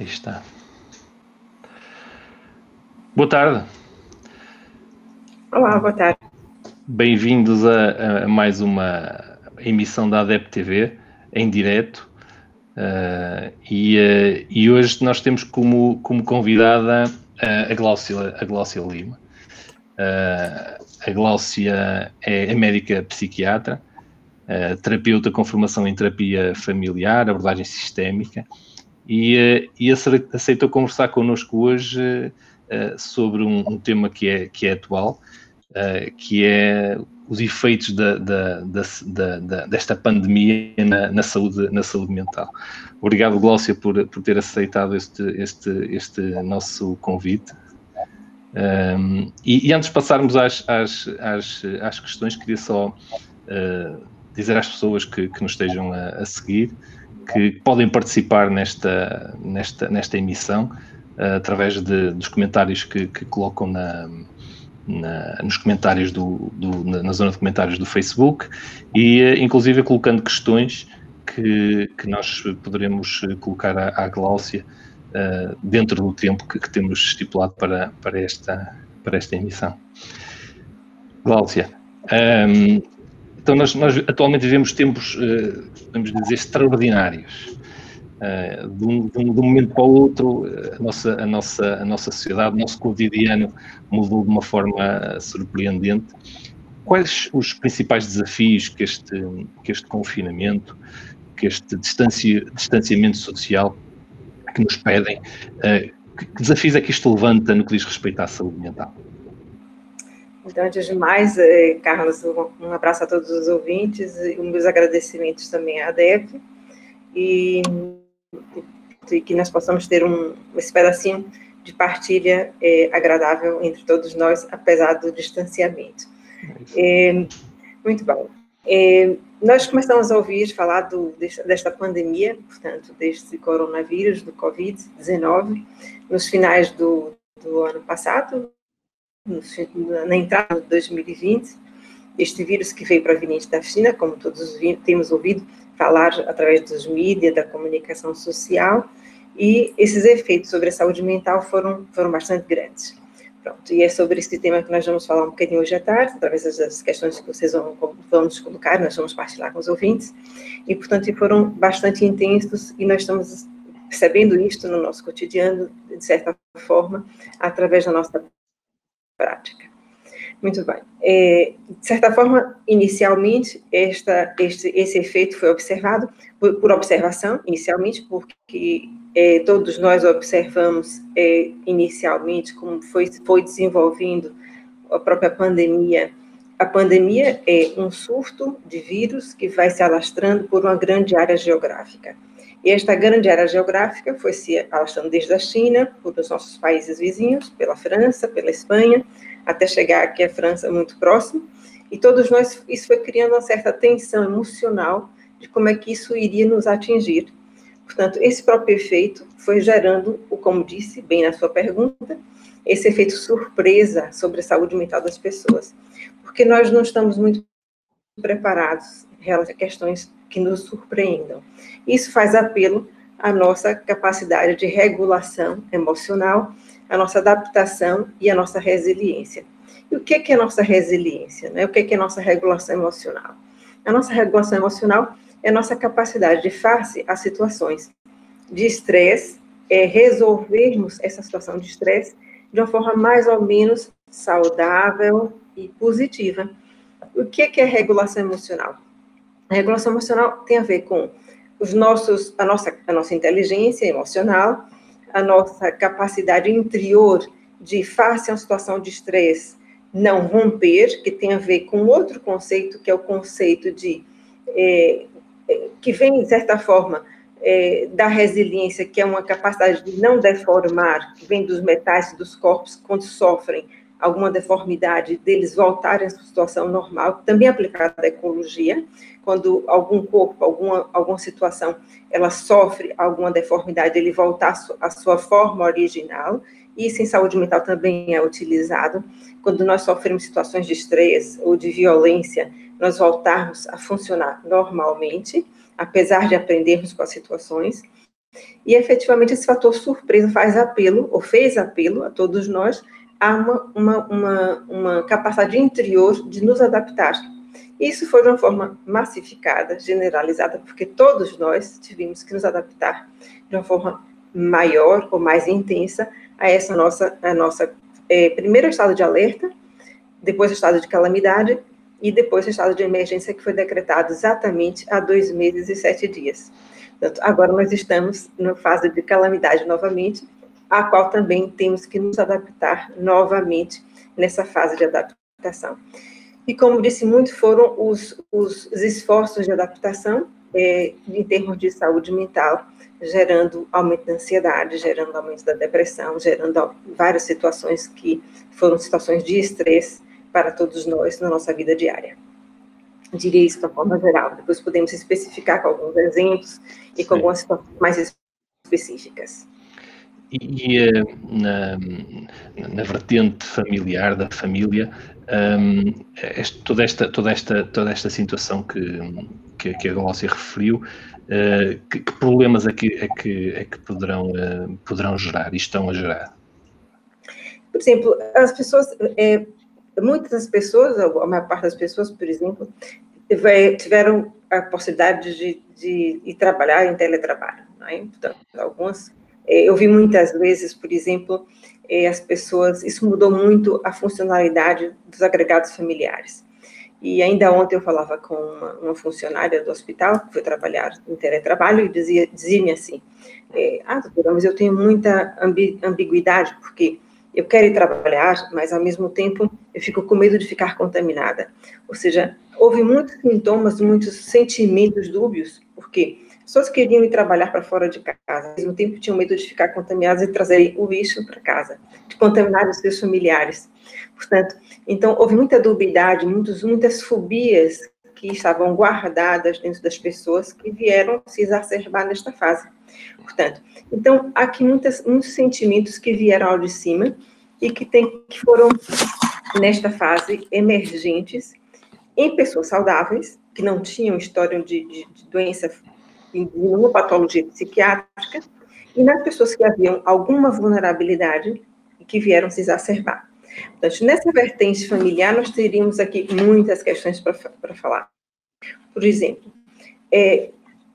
Aí está. Boa tarde. Olá, boa tarde. Bem-vindos a, a, mais uma emissão da ADEP TV em direto. Uh, e, uh, e, hoje nós temos como, como convidada uh, a, Gláucia, a Gláucia Lima. a Gláucia é, é médica psiquiatra, terapeuta com formação em terapia familiar, abordagem sistémica, e, e aceitou conversar connosco hoje sobre um, um, tema que é, que é atual, que é os efeitos da, da, da, desta pandemia na, na, saúde, na saúde mental. Obrigado, Glócia, por, por ter aceitado este, este, este nosso convite. Um, e, e, antes de passarmos às, às, às, às questões, queria só uh, dizer às pessoas que, que nos estejam a, a, seguir que podem participar nesta, nesta, nesta emissão uh, através de, dos comentários que, que colocam na, na, nos comentários do, do, na zona de comentários do Facebook e eh, inclusive colocando questões que, que nós poderemos eh, colocar à, à Gláucia uh, dentro do tempo que, que, temos estipulado para, para, esta, para esta emissão. Gláucia, um, ehm, então nós, nós, atualmente vivemos tempos, uh, podemos dizer, extraordinários. Uh, de, um, de, um, momento para o outro, a nossa, a, nossa, a nossa sociedade, o nosso cotidiano mudou de uma forma surpreendente. Quais os principais desafios que este, que este confinamento, que este distanci, distanciamento social que nos pedem, que desafios é que isto levanta no que diz respeito à saúde mental? Então, antes de mais, eh, Carlos, um abraço a todos os ouvintes e meus agradecimentos também à DEF. E e que nós possamos ter um, esse pedacinho de partilha é, agradável entre todos nós, apesar do distanciamento. É, muito bom. É, nós começamos a ouvir falar do, desta pandemia, portanto, deste coronavírus, do Covid-19, nos finais do, do ano passado, na entrada de 2020, este vírus que veio proveniente da China, como todos temos ouvido falar através dos mídias, da comunicação social, e esses efeitos sobre a saúde mental foram, foram bastante grandes. Pronto, e é sobre esse tema que nós vamos falar um bocadinho hoje à tarde, através das questões que vocês vão, vão nos colocar, nós vamos partilhar com os ouvintes, e, portanto, foram bastante intensos, e nós estamos percebendo isto no nosso cotidiano, de certa forma, através da nossa prática. Muito bem. É, de certa forma, inicialmente, esta, este, esse efeito foi observado por, por observação, inicialmente, porque é, todos nós observamos é, inicialmente como foi, foi desenvolvendo a própria pandemia. A pandemia é um surto de vírus que vai se alastrando por uma grande área geográfica. E esta grande área geográfica foi se alastrando desde a China, por os nossos países vizinhos, pela França, pela Espanha, até chegar aqui à França muito próximo, e todos nós, isso foi criando uma certa tensão emocional de como é que isso iria nos atingir. Portanto, esse próprio efeito foi gerando, como disse bem na sua pergunta, esse efeito surpresa sobre a saúde mental das pessoas, porque nós não estamos muito preparados relação a questões que nos surpreendam. Isso faz apelo à nossa capacidade de regulação emocional a nossa adaptação e a nossa resiliência. E o que é, a nossa resiliência? Né? O que é, nossa regulação emocional? A nossa regulação emocional é nossa capacidade de face a situações de estresse, é resolvermos essa situação de estresse de uma forma mais ou menos saudável e positiva. O que é, que é regulação emocional? A regulação emocional tem a ver com os nossos, a nossa, a nossa inteligência emocional, a nossa capacidade interior de, face a uma situação de estresse, não romper, que tem a ver com outro conceito, que é o conceito de. É, é, que vem, de certa forma, é, da resiliência, que é uma capacidade de não deformar, que vem dos metais dos corpos, quando sofrem alguma deformidade, deles voltarem à situação normal, também aplicada à ecologia, quando algum corpo, alguma, alguma situação, ela sofre alguma deformidade, ele voltar à sua forma original, isso em saúde mental também é utilizado, quando nós sofremos situações de estresse ou de violência, nós voltarmos a funcionar normalmente, apesar de aprendermos com as situações, E efetivamente esse fator surpresa faz apelo, ou fez apelo a todos nós, a uma, uma, uma, uma capacidade interior de nos adaptar. Isso foi de uma forma massificada, generalizada, porque todos nós tivemos que nos adaptar de uma forma maior ou mais intensa a essa nossa, a nossa é, primeiro estado de alerta, depois o estado de calamidade e depois o estado de emergência que foi decretado exatamente há dois meses e sete dias. Agora nós estamos na fase de calamidade novamente, a qual também temos que nos adaptar novamente nessa fase de adaptação. E como disse muito, foram os, os, os esforços de adaptação é, em termos de saúde mental, gerando aumento da ansiedade, gerando aumento da depressão, gerando várias situações que foram situações de estresse para todos nós na nossa vida diária. Diria isso de uma forma geral, depois podemos especificar com alguns exemplos e com algumas situações mais específicas. E, e eh, na, na, vertente familiar da família, um, este, toda, esta, toda, esta, toda esta situação que, que, que a Glócia referiu, uh, que, que, problemas é que, é que, é que poderão, uh, poderão gerar e estão a gerar? Por exemplo, as pessoas, é, muitas das pessoas, a maior parte das pessoas, por exemplo, tiveram a possibilidade de, de, de trabalhar em teletrabalho. Né? Então, algumas é, eu vi muitas vezes, por exemplo, é, as pessoas, isso mudou muito a funcionalidade dos agregados familiares. E ainda ontem eu falava com uma, uma funcionária do hospital, que foi trabalhar em teletrabalho, e dizia, dizia-me assim, é, ah, doutora, mas eu tenho muita ambiguidade, porque eu quero ir trabalhar, mas ao mesmo tempo eu fico com medo de ficar contaminada. Ou seja, houve muitos sintomas, muitos sentimentos dúbios, porque pessoas queriam ir trabalhar para fora de casa, ao mesmo tempo tinham medo de ficar contaminadas e trazerem o lixo para casa, de contaminar os seus familiares. Portanto, então houve muita dubiedade, muitos, muitas fobias que estavam guardadas dentro das pessoas que vieram se exacerbar nesta fase. Portanto, então há aqui muitas, muitos sentimentos que vieram ao de cima e que, tem, que foram nesta fase emergentes em pessoas saudáveis que não tinham história de, de, de doença uma patologia psiquiátrica, e nas pessoas que haviam alguma vulnerabilidade e que vieram se exacerbar. Portanto, nessa vertente familiar, nós teríamos aqui muitas questões para falar. Por exemplo, é,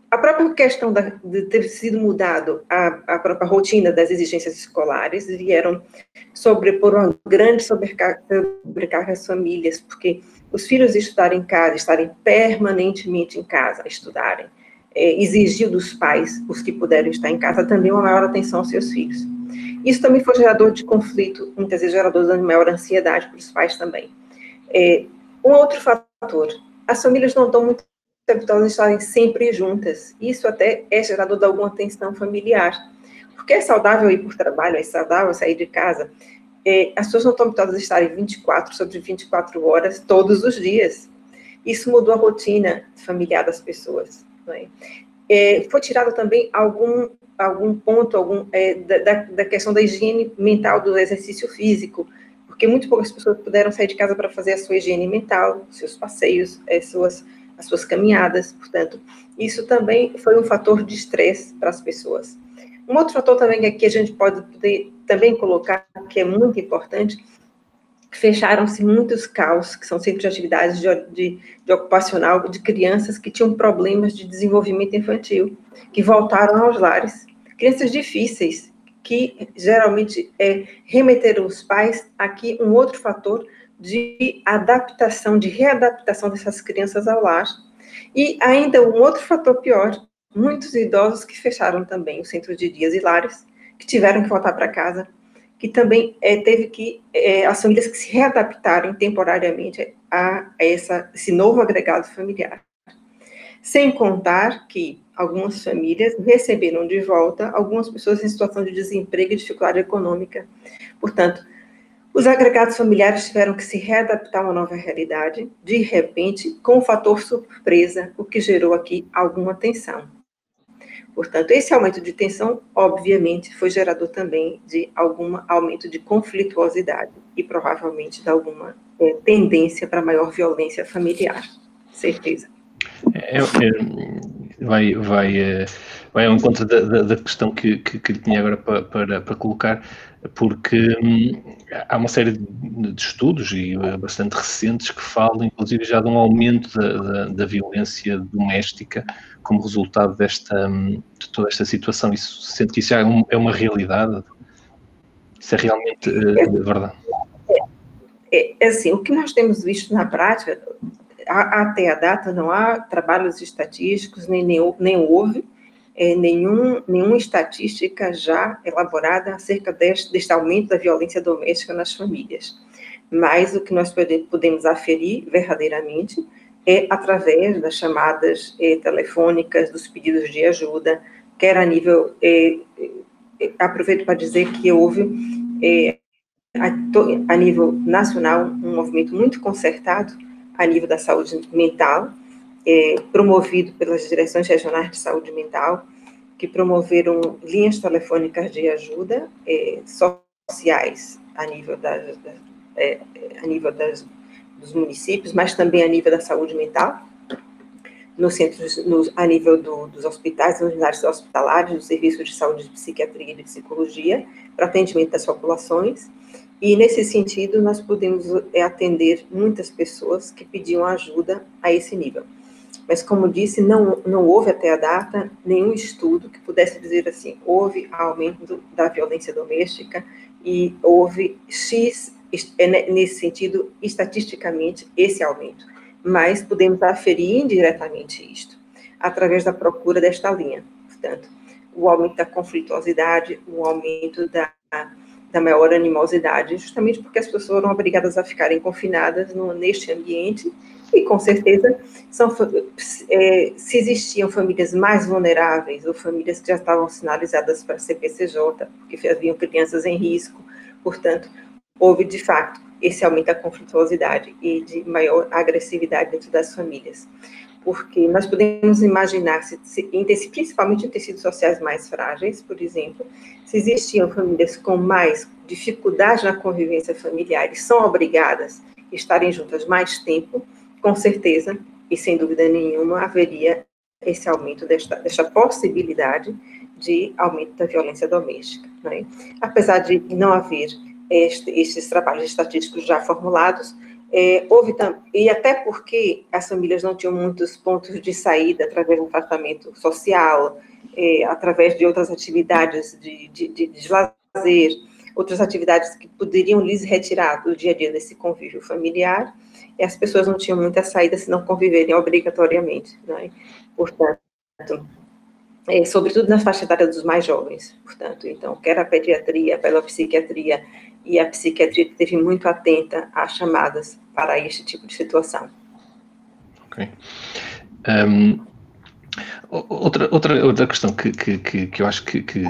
a própria questão da, de ter sido mudado a, a, própria rotina das exigências escolares vieram sobrepor uma grande sobrecarga, sobrecarga às famílias, porque os filhos estudarem em casa, estarem permanentemente em casa, estudarem, é, exigiu dos pais, os que puderam estar em casa, também uma maior atenção aos seus filhos. Isso também foi gerador de conflito, muitas vezes gerador de maior ansiedade para os pais também. É, um outro fator, as famílias não estão muito habituadas a estarem sempre juntas. Isso até é gerador de alguma tensão familiar. Porque é saudável ir por trabalho, é saudável sair de casa. É, as pessoas não estão habituadas a estarem 24 sobre 24 horas todos os dias. Isso mudou a rotina familiar das pessoas. Né? É, foi tirado também algum, algum ponto algum, é, da, da questão da higiene mental do exercício físico, porque muito poucas pessoas puderam sair de casa para fazer a sua higiene mental, seus passeios, as é, suas, as suas caminhadas, portanto, isso também foi um fator de estresse para as pessoas. Um outro fator também que a gente pode poder, também colocar, que é muito importante, fecharam-se muitos CAUS, que são centros de atividades de, de, de, ocupacional de crianças que tinham problemas de desenvolvimento infantil, que voltaram aos lares. Crianças difíceis, que geralmente é, remeteram os pais aqui um outro fator de adaptação, de readaptação dessas crianças ao lar. E ainda um outro fator pior, muitos idosos que fecharam também os centros de dias e lares, que tiveram que voltar para casa que também é, teve que, é, as famílias que se readaptaram temporariamente a, essa, esse novo agregado familiar. Sem contar que algumas famílias receberam de volta algumas pessoas em situação de desemprego e dificuldade econômica. Portanto, os agregados familiares tiveram que se readaptar a uma nova realidade, de repente, com o fator surpresa, o que gerou aqui alguma tensão. Portanto, esse aumento de tensão, obviamente, foi gerador também de algum aumento de conflituosidade e provavelmente de alguma é, tendência para maior violência familiar. Certeza. É, é, vai, vai, eh, vai ao encontro da, da, da questão que, que, que tinha agora para, para, para colocar, porque hum, há uma série de estudos, e eh, bastante recentes, que falam, inclusive, já de um aumento da, da, da violência doméstica como resultado desta, hum, de toda esta situação. Isso, sente que isso já é, um, é uma realidade? Isso é realmente uh, verdade? É, é, assim, o que nós temos visto na prática, até a data não há trabalhos estatísticos, nem, nem, nem houve é, nenhum, nenhuma estatística já elaborada acerca deste, deste aumento da violência doméstica nas famílias. Mas o que nós podemos aferir verdadeiramente é através das chamadas é, telefônicas, dos pedidos de ajuda, quer a nível. É, é aproveito para dizer que houve, é, a, a nível nacional, um movimento muito concertado a nível da saúde mental, é, promovido pelas direções regionais de saúde mental, que promoveram linhas telefônicas de ajuda é, sociais a nível, das, é, a nível das, dos municípios, mas também a nível da saúde mental, nos centros, no, a nível do, dos hospitais, nos unidades hospitalares, dos serviços de saúde, de psiquiatria e de psicologia, para atendimento das populações, e, nesse sentido, nós podemos é, atender muitas pessoas que pediam ajuda a esse nível. Mas, como disse, não, não houve até a data nenhum estudo que pudesse dizer assim: houve aumento da violência doméstica e houve X, é, nesse sentido, estatisticamente, esse aumento. Mas podemos aferir indiretamente isto, através da procura desta linha. Portanto, o aumento da conflituosidade, o aumento da da maior animosidade, justamente porque as pessoas foram obrigadas a ficarem confinadas no, neste ambiente e, com certeza, são, é, se existiam famílias mais vulneráveis ou famílias que já estavam sinalizadas para CPCJ, porque haviam crianças em risco, portanto, houve, de fato, esse aumento da conflituosidade e de maior agressividade dentro das famílias. Porque nós podemos imaginar, se, se, principalmente em tecidos sociais mais frágeis, por exemplo, se existiam famílias com mais dificuldade na convivência familiar e são obrigadas a estarem juntas mais tempo, com certeza, e sem dúvida nenhuma, haveria esse aumento desta, desta possibilidade de aumento da violência doméstica. Né? Apesar de não haver este, estes trabalhos estatísticos já formulados, é, houve e até porque as famílias não tinham muitos pontos de saída através do tratamento social, é, através de outras atividades de, de, de, de lazer, outras atividades que poderiam lhes retirar do dia a dia desse convívio familiar, e as pessoas não tinham muita saída se não conviverem obrigatoriamente. Né? Portanto, é, sobretudo na faixa etária dos mais jovens, portanto, então, quer a pediatria, pela psiquiatria, e a psiquiatria esteve muito atenta às chamadas para este tipo de situação. Ok. Um, outra, outra, outra questão que, que, que, que eu acho que, que,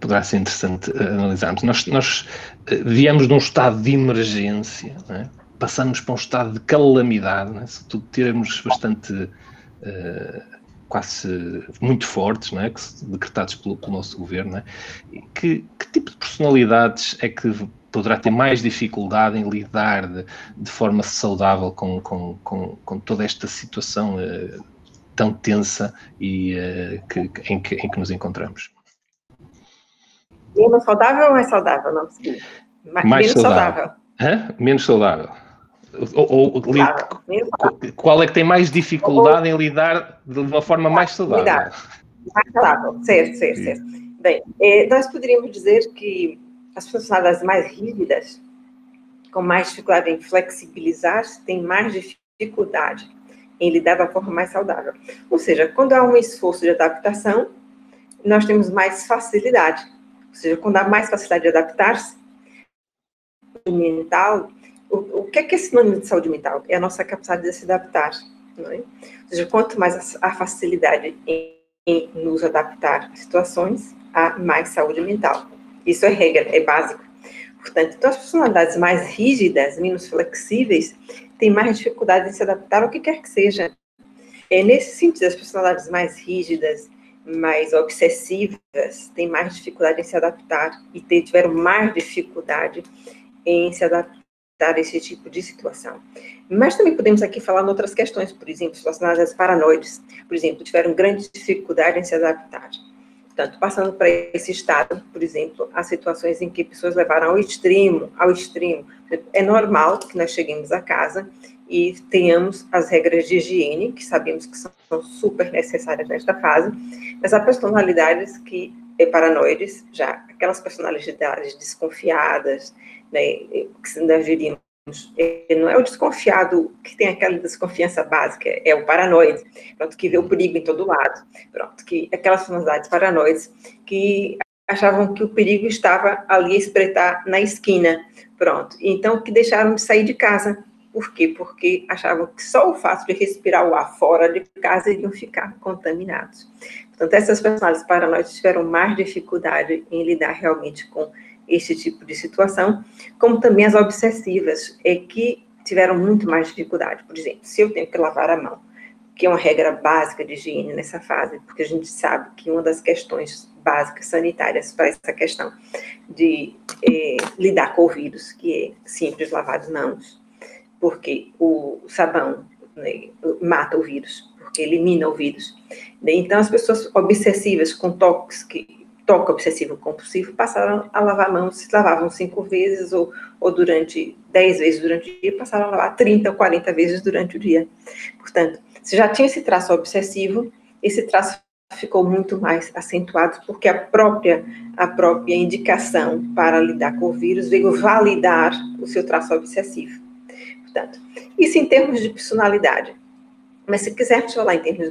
poderá ser interessante analisarmos. Nós, nós eh, viemos de um estado de emergência, é? Passamos para um estado de calamidade, é? se tudo termos bastante uh, quase muito fortes, não é? que, decretados pelo, pelo nosso governo. É? Que, que, tipo de personalidades é que poderá ter mais dificuldade em lidar de, de forma saudável com, com, com, com, toda esta situação uh, tão tensa e uh, que, em, que, em que nos encontramos? Menos saudável ou mais saudável? Não. Mais, menos saudável. saudável. Menos saudável. Ou, ou claro, qual é que tem mais dificuldade ou, em lidar de uma forma mais saudável? Mais saudável, certo, certo, certo. Bem, eh, nós poderíamos dizer que as personalidades mais rígidas, com mais dificuldade em flexibilizar-se, têm mais dificuldade em lidar da forma mais saudável. Ou seja, quando há um esforço de adaptação, nós temos mais facilidade. Ou seja, quando há mais facilidade de adaptar-se, mental o, que é que é sinônimo de saúde mental? É a nossa capacidade de se adaptar. Não é? Ou seja, quanto mais a, a facilidade em, em, nos adaptar a situações, há mais saúde mental. Isso é regra, é básico. Portanto, então, as personalidades mais rígidas, menos flexíveis, têm mais dificuldade em se adaptar ao que quer que seja. É nesse sentido, as personalidades mais rígidas, mais obsessivas, têm mais dificuldade em se adaptar e tiveram mais dificuldade em se adaptar esse tipo de situação. Mas também podemos aqui falar em outras questões, por exemplo, relacionadas às paranoides, por exemplo, tiveram grande dificuldade em se adaptar. Portanto, passando para esse estado, por exemplo, há situações em que pessoas levaram ao extremo, ao extremo. É normal que nós cheguemos a casa e tenhamos as regras de higiene, que sabemos que são super necessárias nesta fase, mas há personalidades que é paranoides, já aquelas personalidades desconfiadas, né, que nós diríamos, é, não é o desconfiado que tem aquela desconfiança básica, é o paranoide, pronto, que vê o perigo em todo lado, pronto, que aquelas personalidades paranoides que achavam que o perigo estava ali a espreitar na esquina, pronto, então que deixaram de sair de casa, por quê? Porque achavam que só o fato de respirar o ar fora de casa iriam ficar contaminados. Portanto, essas personalidades paranoides tiveram mais dificuldade em lidar realmente com esse tipo de situação, como também as obsessivas, é que tiveram muito mais dificuldade. Por exemplo, se eu tenho que lavar a mão, que é uma regra básica de higiene nessa fase, porque a gente sabe que uma das questões básicas sanitárias para essa questão de é, lidar com o vírus, que é simples lavar as mãos, porque o sabão né, mata o vírus, porque elimina o vírus. Então, as pessoas obsessivas com toques que toque obsessivo compulsivo passaram a lavar mãos, se lavavam cinco vezes ou, ou durante dez vezes durante o dia, passaram a lavar 30 ou 40 vezes durante o dia. Portanto, se já tinha esse traço obsessivo, esse traço ficou muito mais acentuado porque a própria a própria indicação para lidar com o vírus veio validar o seu traço obsessivo. Portanto, isso em termos de personalidade. Mas se quisermos falar em termos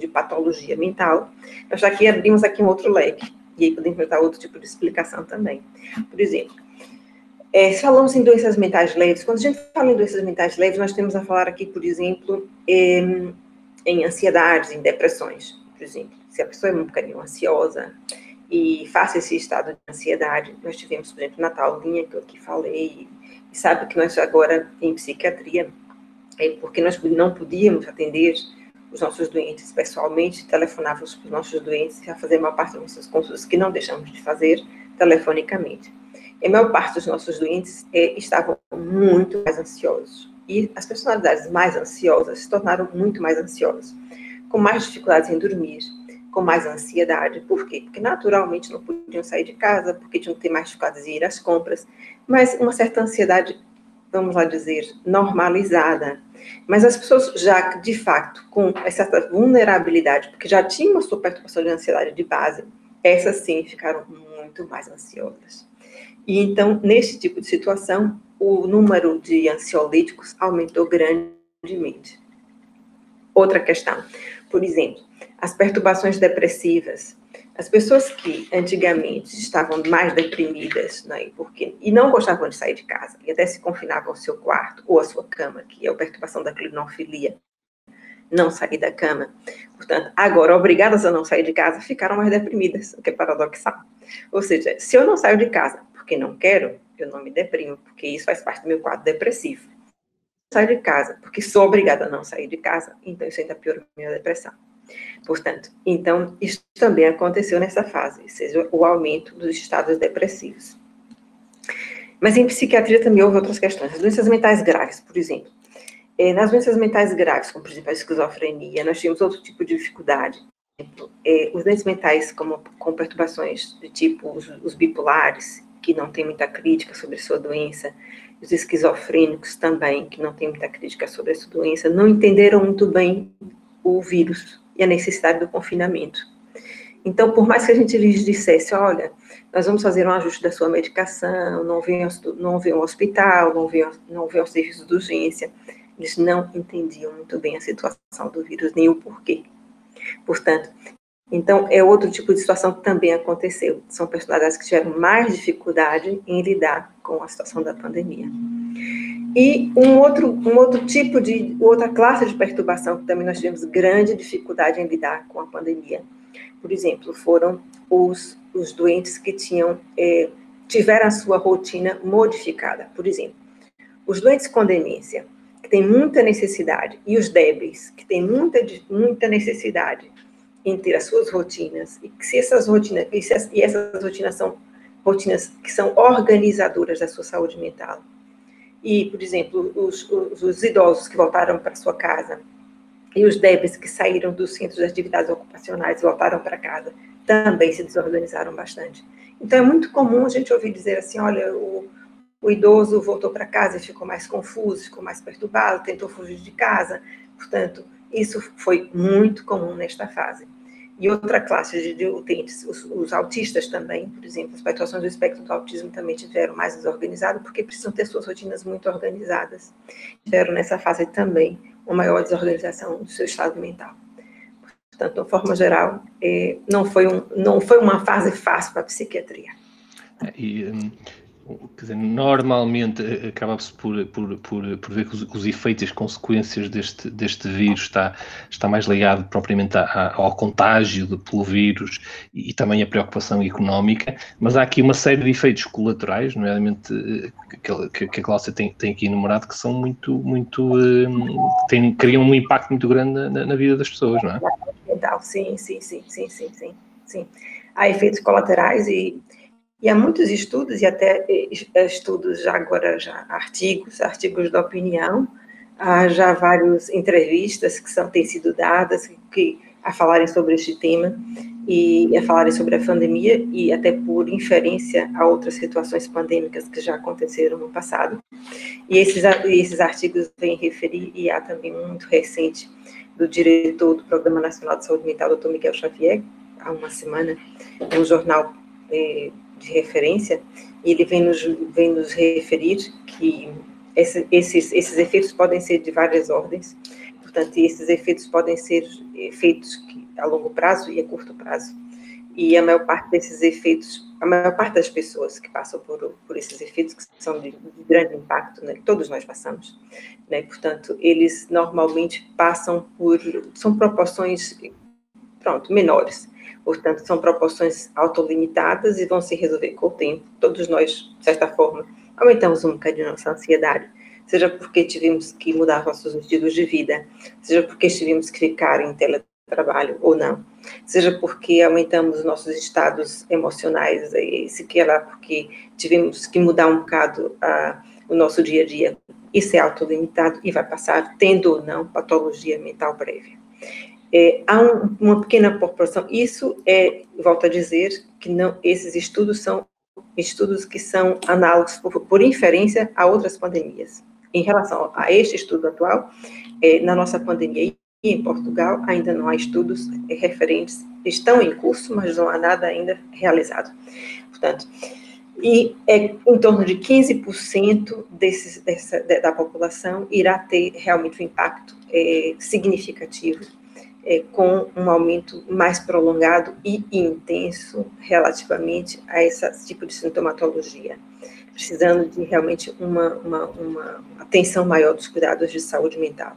de patologia mental, nós já aqui abrimos aqui um outro leque, e aí podemos dar outro tipo de explicação também. Por exemplo, é, se falamos em doenças mentais leves, quando a gente fala em doenças mentais leves, nós temos a falar aqui, por exemplo, em, em ansiedades, em depressões, por exemplo. Se a pessoa é um bocadinho ansiosa e faça esse estado de ansiedade, nós tivemos, por exemplo, na tal linha que eu aqui falei, e sabe que nós agora, em psiquiatria, é porque nós não podíamos atender os nossos doentes pessoalmente, telefonávamos para os nossos doentes a fazer uma parte das nossas consultas que não deixamos de fazer telefonicamente. E a maior parte dos nossos doentes é, estavam muito mais ansiosos. E as personalidades mais ansiosas se tornaram muito mais ansiosas, com mais dificuldades em dormir, com mais ansiedade. Por quê? Porque naturalmente não podiam sair de casa, porque tinham que ter mais dificuldades em ir às compras, mas uma certa ansiedade, vamos lá dizer, normalizada. Mas as pessoas já, de fato, com certa vulnerabilidade, porque já tinham uma sua perturbação de ansiedade de base, essas sim ficaram muito mais ansiosas. E então, nesse tipo de situação, o número de ansiolíticos aumentou grandemente. Outra questão, por exemplo, as perturbações depressivas. As pessoas que antigamente estavam mais deprimidas, né, porque, e não gostavam de sair de casa, e até se confinavam ao seu quarto ou à sua cama, que é a perturbação da clinofilia, não sair da cama. Portanto, agora, obrigadas a não sair de casa, ficaram mais deprimidas, o que é paradoxal. Ou seja, se eu não saio de casa porque não quero, eu não me deprimo, porque isso faz parte do meu quadro depressivo. Saio de casa porque sou obrigada a não sair de casa, então isso ainda piora a minha depressão. Portanto, então, isso também aconteceu nessa fase, seja, o aumento dos estados depressivos. Mas em psiquiatria também houve outras questões. As doenças mentais graves, por exemplo. É, nas doenças mentais graves, como por exemplo a esquizofrenia, nós tínhamos outro tipo de dificuldade. É, os doentes mentais como, com perturbações de tipo os, os bipolares, que não têm muita crítica sobre sua doença, os esquizofrênicos também, que não têm muita crítica sobre essa doença, não entenderam muito bem o vírus e a necessidade do confinamento. Então, por mais que a gente lhes dissesse, olha, nós vamos fazer um ajuste da sua medicação, não venha, não venha ao hospital, não venha, não venha ao serviço de urgência, eles não entendiam muito bem a situação do vírus, nem o porquê. Portanto, então, é outro tipo de situação que também aconteceu. São personalidades que tiveram mais dificuldade em lidar com a situação da pandemia. E um outro, um outro tipo de, outra classe de perturbação que também nós tivemos grande dificuldade em lidar com a pandemia, por exemplo, foram os, os doentes que tinham, é, tiveram a sua rotina modificada. Por exemplo, os doentes com demência, que têm muita necessidade, e os débeis, que têm muita, muita necessidade em ter as suas rotinas, e se essas rotinas, e, se, e essas rotinas são rotinas que são organizadoras da sua saúde mental, e, por exemplo, os, os, os idosos que voltaram para sua casa e os débeis que saíram dos centros de atividades ocupacionais e voltaram para casa também se desorganizaram bastante. Então, é muito comum a gente ouvir dizer assim: olha, o, o idoso voltou para casa e ficou mais confuso, ficou mais perturbado, tentou fugir de casa. Portanto, isso foi muito comum nesta fase. E outra classe de utentes, os, os, autistas também, por exemplo, as situações do espectro do autismo também tiveram mais desorganizado, porque precisam ter suas rotinas muito organizadas. Tiveram nessa fase também uma maior desorganização do seu estado mental. Portanto, de forma geral, é, não, foi um, não foi uma fase fácil para a psiquiatria. E, hum, quer dizer, normalmente eh, acaba-se por, por, por, por, ver que os, os, efeitos e as consequências deste, deste vírus está, está mais ligado propriamente a, ao contágio de, pelo vírus e, e, também a preocupação económica, mas há aqui uma série de efeitos colaterais, nomeadamente eh, que, que a Cláudia tem, tem aqui enumerado, que são muito, muito têm, criam um impacto muito grande na, na vida das pessoas, não é? Sim, sim, sim, sim, sim, sim, sim. Há efeitos colaterais e e há muitos estudos, e até eh, estudos já agora, já artigos, artigos de opinião, há já várias entrevistas que são, têm sido dadas que, a falarem sobre este tema e a falarem sobre a pandemia e até por inferência a outras situações pandêmicas que já aconteceram no passado. E esses, esses artigos vêm referir, e há também um muito recente do diretor do Programa Nacional de Saúde Mental, Dr. Miguel Xavier, há uma semana, é um jornal eh, de referência, ele vem nos, vem nos referir que esse, esses, esses efeitos podem ser de várias ordens, portanto, esses efeitos podem ser efeitos que, a longo prazo e a curto prazo, e a maior parte desses efeitos, a maior parte das pessoas que passam por, por esses efeitos, que são de, de grande impacto, né, todos nós passamos, né, portanto, eles normalmente passam por, são proporções, pronto, menores, Portanto, são proporções autolimitadas e vão se resolver com o tempo. Todos nós, de certa forma, aumentamos um bocadinho nossa ansiedade, seja porque tivemos que mudar nossos estilos de vida, seja porque tivemos que ficar em teletrabalho ou não, seja porque aumentamos nossos estados emocionais, se que lá porque tivemos que mudar um bocado uh, o nosso dia a dia. Isso é autolimitado e vai passar, tendo ou não patologia mental prévia. É, há um, uma pequena proporção. Isso é, volto a dizer, que não, esses estudos são estudos que são análogos por, por inferência a outras pandemias. Em relação a este estudo atual, é, na nossa pandemia e em Portugal, ainda não há estudos referentes, estão em curso, mas não há nada ainda realizado. Portanto, e é em torno de 15% desses, dessa, da população irá ter realmente um impacto é, significativo é, com um aumento mais prolongado e intenso relativamente a esse tipo de sintomatologia, precisando de realmente uma, uma, uma atenção maior dos cuidados de saúde mental.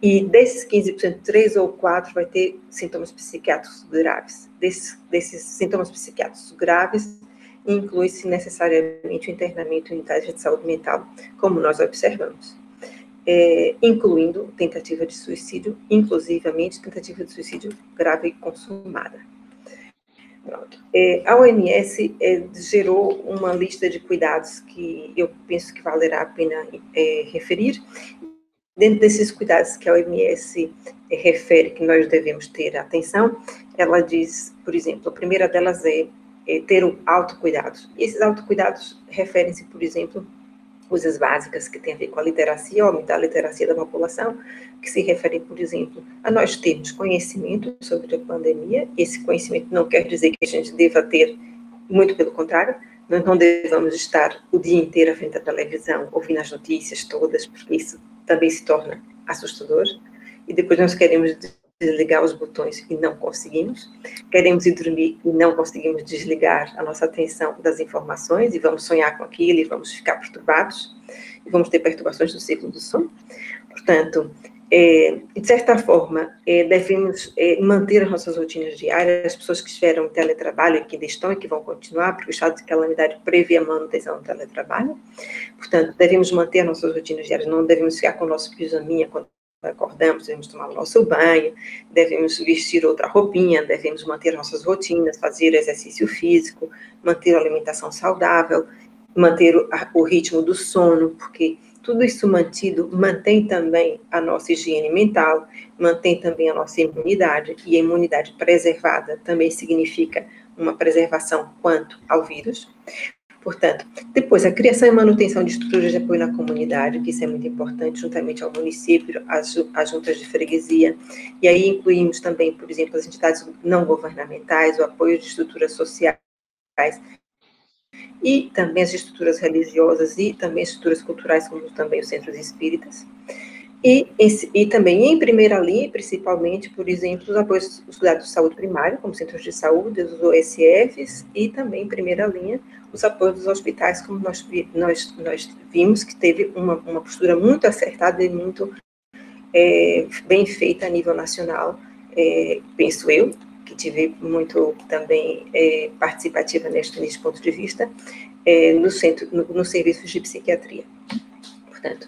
E desses 15%, 3 ou 4 vai ter sintomas psiquiátricos graves. Desses, sintomas psiquiátricos graves, inclui-se necessariamente o internamento em unidade de saúde mental, como nós observamos é, incluindo tentativa de suicídio, inclusivamente tentativa de suicídio grave consumada. Pronto. É, a OMS é, gerou uma lista de cuidados que eu penso que valerá a pena é, referir. Dentro desses cuidados que a OMS é, refere que nós devemos ter atenção, ela diz, por exemplo, a primeira delas é, é ter o autocuidado. E esses autocuidados referem-se, por exemplo, coisas básicas que têm a ver com a literacia, aumentar a literacia da população, que se referem, por exemplo, a nós termos conhecimento sobre a pandemia. Esse conhecimento não quer dizer que a gente deva ter, muito pelo contrário, nós não devemos estar o dia inteiro à frente da televisão, ouvindo as notícias todas, porque isso também se torna assustador. E depois nós queremos desligar os botões e não conseguimos. Queremos ir dormir e não conseguimos desligar a nossa atenção das informações e vamos sonhar com aquilo e vamos ficar perturbados e vamos ter perturbações no ciclo do sono. Portanto, é, de certa forma, é, devemos é, manter as nossas rotinas diárias. As pessoas que estiveram em teletrabalho, que ainda estão e que vão continuar, porque o estado de calamidade prevê a manutenção do teletrabalho. Portanto, devemos manter as nossas rotinas diárias, não devemos ficar com o nosso pijaminha quando acordamos, devemos tomar o nosso banho, devemos vestir outra roupinha, devemos manter nossas rotinas, fazer exercício físico, manter a alimentação saudável manter o, o ritmo do sono, porque tudo isso mantido mantém também a nossa higiene mental, mantém também a nossa imunidade, e a imunidade preservada também significa uma preservação quanto ao vírus. Portanto, depois a criação e manutenção de estruturas de apoio na comunidade, que isso é muito importante, juntamente ao município, as, as juntas de freguesia, e aí incluímos também, por exemplo, as entidades não governamentais, o apoio de estruturas sociais, e também as estruturas religiosas e também estruturas culturais, como também os centros espíritas. E, e também em primeira linha, principalmente, por exemplo, os apoios os cuidados de saúde primário, como centros de saúde, os OSFs, e também em primeira linha os apoios dos hospitais, como nós, nós, nós vimos que teve uma, uma postura muito acertada e muito é, bem feita a nível nacional, é, penso eu, que tive muito também é, participativa neste, neste ponto de vista, é, no centro, no, no serviços de psiquiatria. Portanto,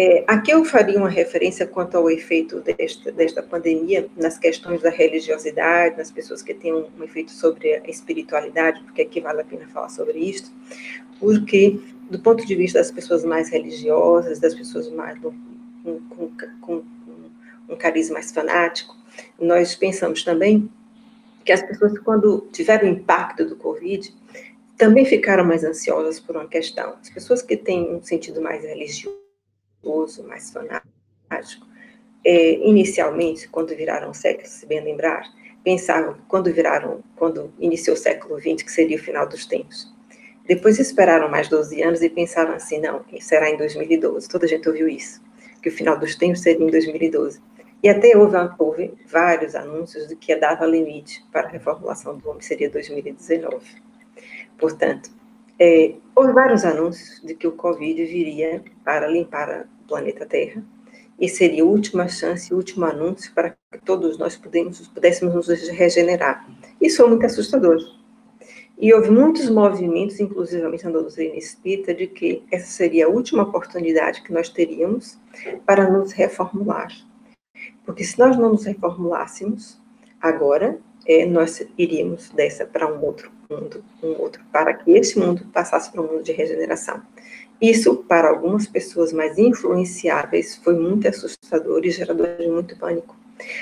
é, aqui eu faria uma referência quanto ao efeito desta, desta pandemia nas questões da religiosidade, nas pessoas que têm um, um, efeito sobre a espiritualidade, porque aqui vale a pena falar sobre isso, porque, do ponto de vista das pessoas mais religiosas, das pessoas mais com, com, com um carisma mais fanático, nós pensamos também que as pessoas, quando tiveram o impacto do Covid, também ficaram mais ansiosas por uma questão. As pessoas que têm um sentido mais religioso, mais fanático, é, inicialmente, quando viraram século, se bem lembrar, pensavam, quando viraram, quando iniciou o século XX, que seria o final dos tempos. Depois esperaram mais 12 anos e pensaram assim, não, será em 2012. Toda a gente ouviu isso, que o final dos tempos seria em 2012. E até houve, houve vários anúncios de que a data limite para a reformulação do homem seria 2019. Portanto, é, houve vários anúncios de que o Covid viria para limpar o planeta Terra e seria a última chance, o último anúncio para que todos nós pudéssemos, pudéssemos nos regenerar. Isso foi muito assustador. E houve muitos movimentos, inclusivamente na doutrina espírita, de que essa seria a última oportunidade que nós teríamos para nos reformular porque se nós não nos reformulássemos agora, é, nós iríamos dessa para um outro mundo, um outro, para que esse mundo passasse para um mundo de regeneração. Isso, para algumas pessoas mais influenciáveis, foi muito assustador e gerador de muito pânico.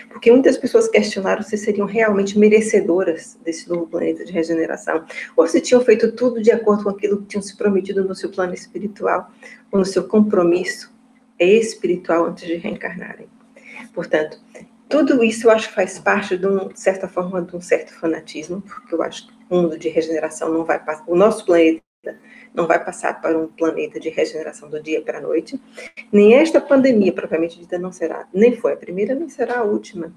Porque muitas pessoas questionaram se seriam realmente merecedoras desse novo planeta de regeneração, ou se tinham feito tudo de acordo com aquilo que tinham se prometido no seu plano espiritual, ou no seu compromisso espiritual antes de reencarnarem. Portanto, tudo isso eu acho que faz parte de, um, de certa forma, de um certo fanatismo, porque eu acho que o mundo de regeneração não vai passar, o nosso planeta não vai passar para um planeta de regeneração do dia para a noite, nem esta pandemia, propriamente dita, não será, nem foi a primeira, nem será a última.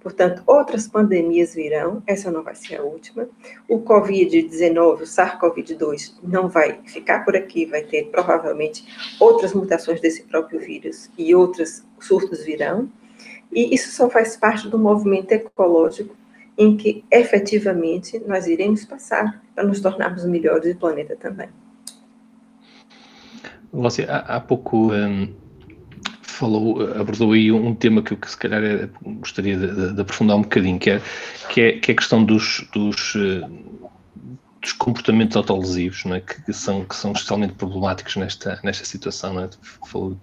Portanto, outras pandemias virão, essa não vai ser a última. O Covid-19, o SARS-CoV-2, não vai ficar por aqui, vai ter provavelmente outras mutações desse próprio vírus e outros surtos virão. E isso só faz parte do movimento ecológico em que efetivamente nós iremos passar para nos tornarmos melhores e o planeta também. Você, há, pouco um, falou, abordou aí um tema que eu que se calhar é, gostaria de, de, aprofundar um bocadinho, que é, que é, que é a questão dos, dos, uh, dos comportamentos autolesivos, é? que, são, que são especialmente problemáticos nesta, nesta situação. Não é? Falou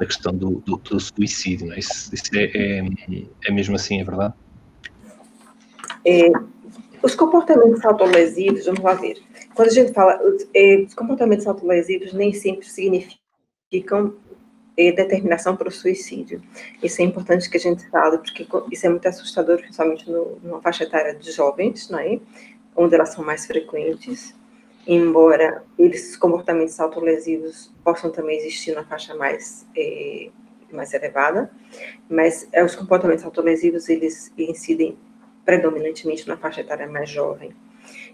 da questão do, do, do suicídio, é? Isso, isso é, é, é, mesmo assim, é verdade? É, os comportamentos autolesivos, vamos lá ver. Quando a gente fala, é, os comportamentos autolesivos nem sempre significam determinação para o suicídio. Isso é importante que a gente fale, porque isso é muito assustador, principalmente no, numa faixa etária de jovens, não é? Onde elas são mais frequentes, embora esses comportamentos autolesivos possam também existir na faixa mais, é, mais elevada, mas é, os comportamentos autolesivos, eles incidem predominantemente na faixa etária mais jovem.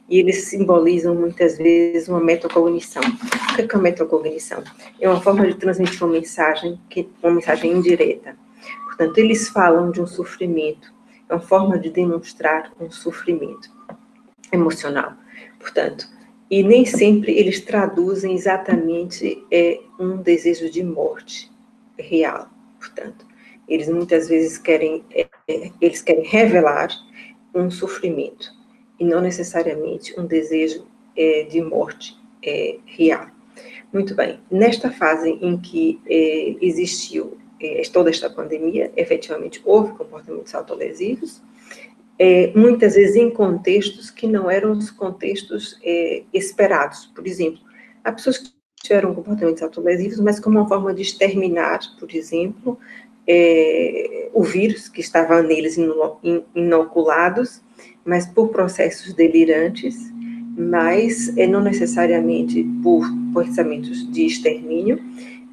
E eles simbolizam muitas vezes uma metacognição. O que é, uma metacognição? É uma forma de transmitir uma mensagem, que, uma mensagem indireta. Portanto, eles falam de um sofrimento, é uma forma de demonstrar um sofrimento emocional. Portanto, e nem sempre eles traduzem exatamente é, um desejo de morte real. Portanto, eles muitas vezes querem, é, é, eles querem revelar um sofrimento e não necessariamente um desejo é, de morte é, real. Muito bem. Nesta fase em que é, existiu é, toda esta pandemia, efetivamente houve comportamentos autolesivos, é, muitas vezes em contextos que não eram os contextos é, esperados. Por exemplo, há pessoas que tiveram comportamentos autolesivos, mas como uma forma de exterminar, por exemplo, é, o vírus que estava neles inoculados, mas por processos delirantes, mas é, não necessariamente por pensamentos de extermínio,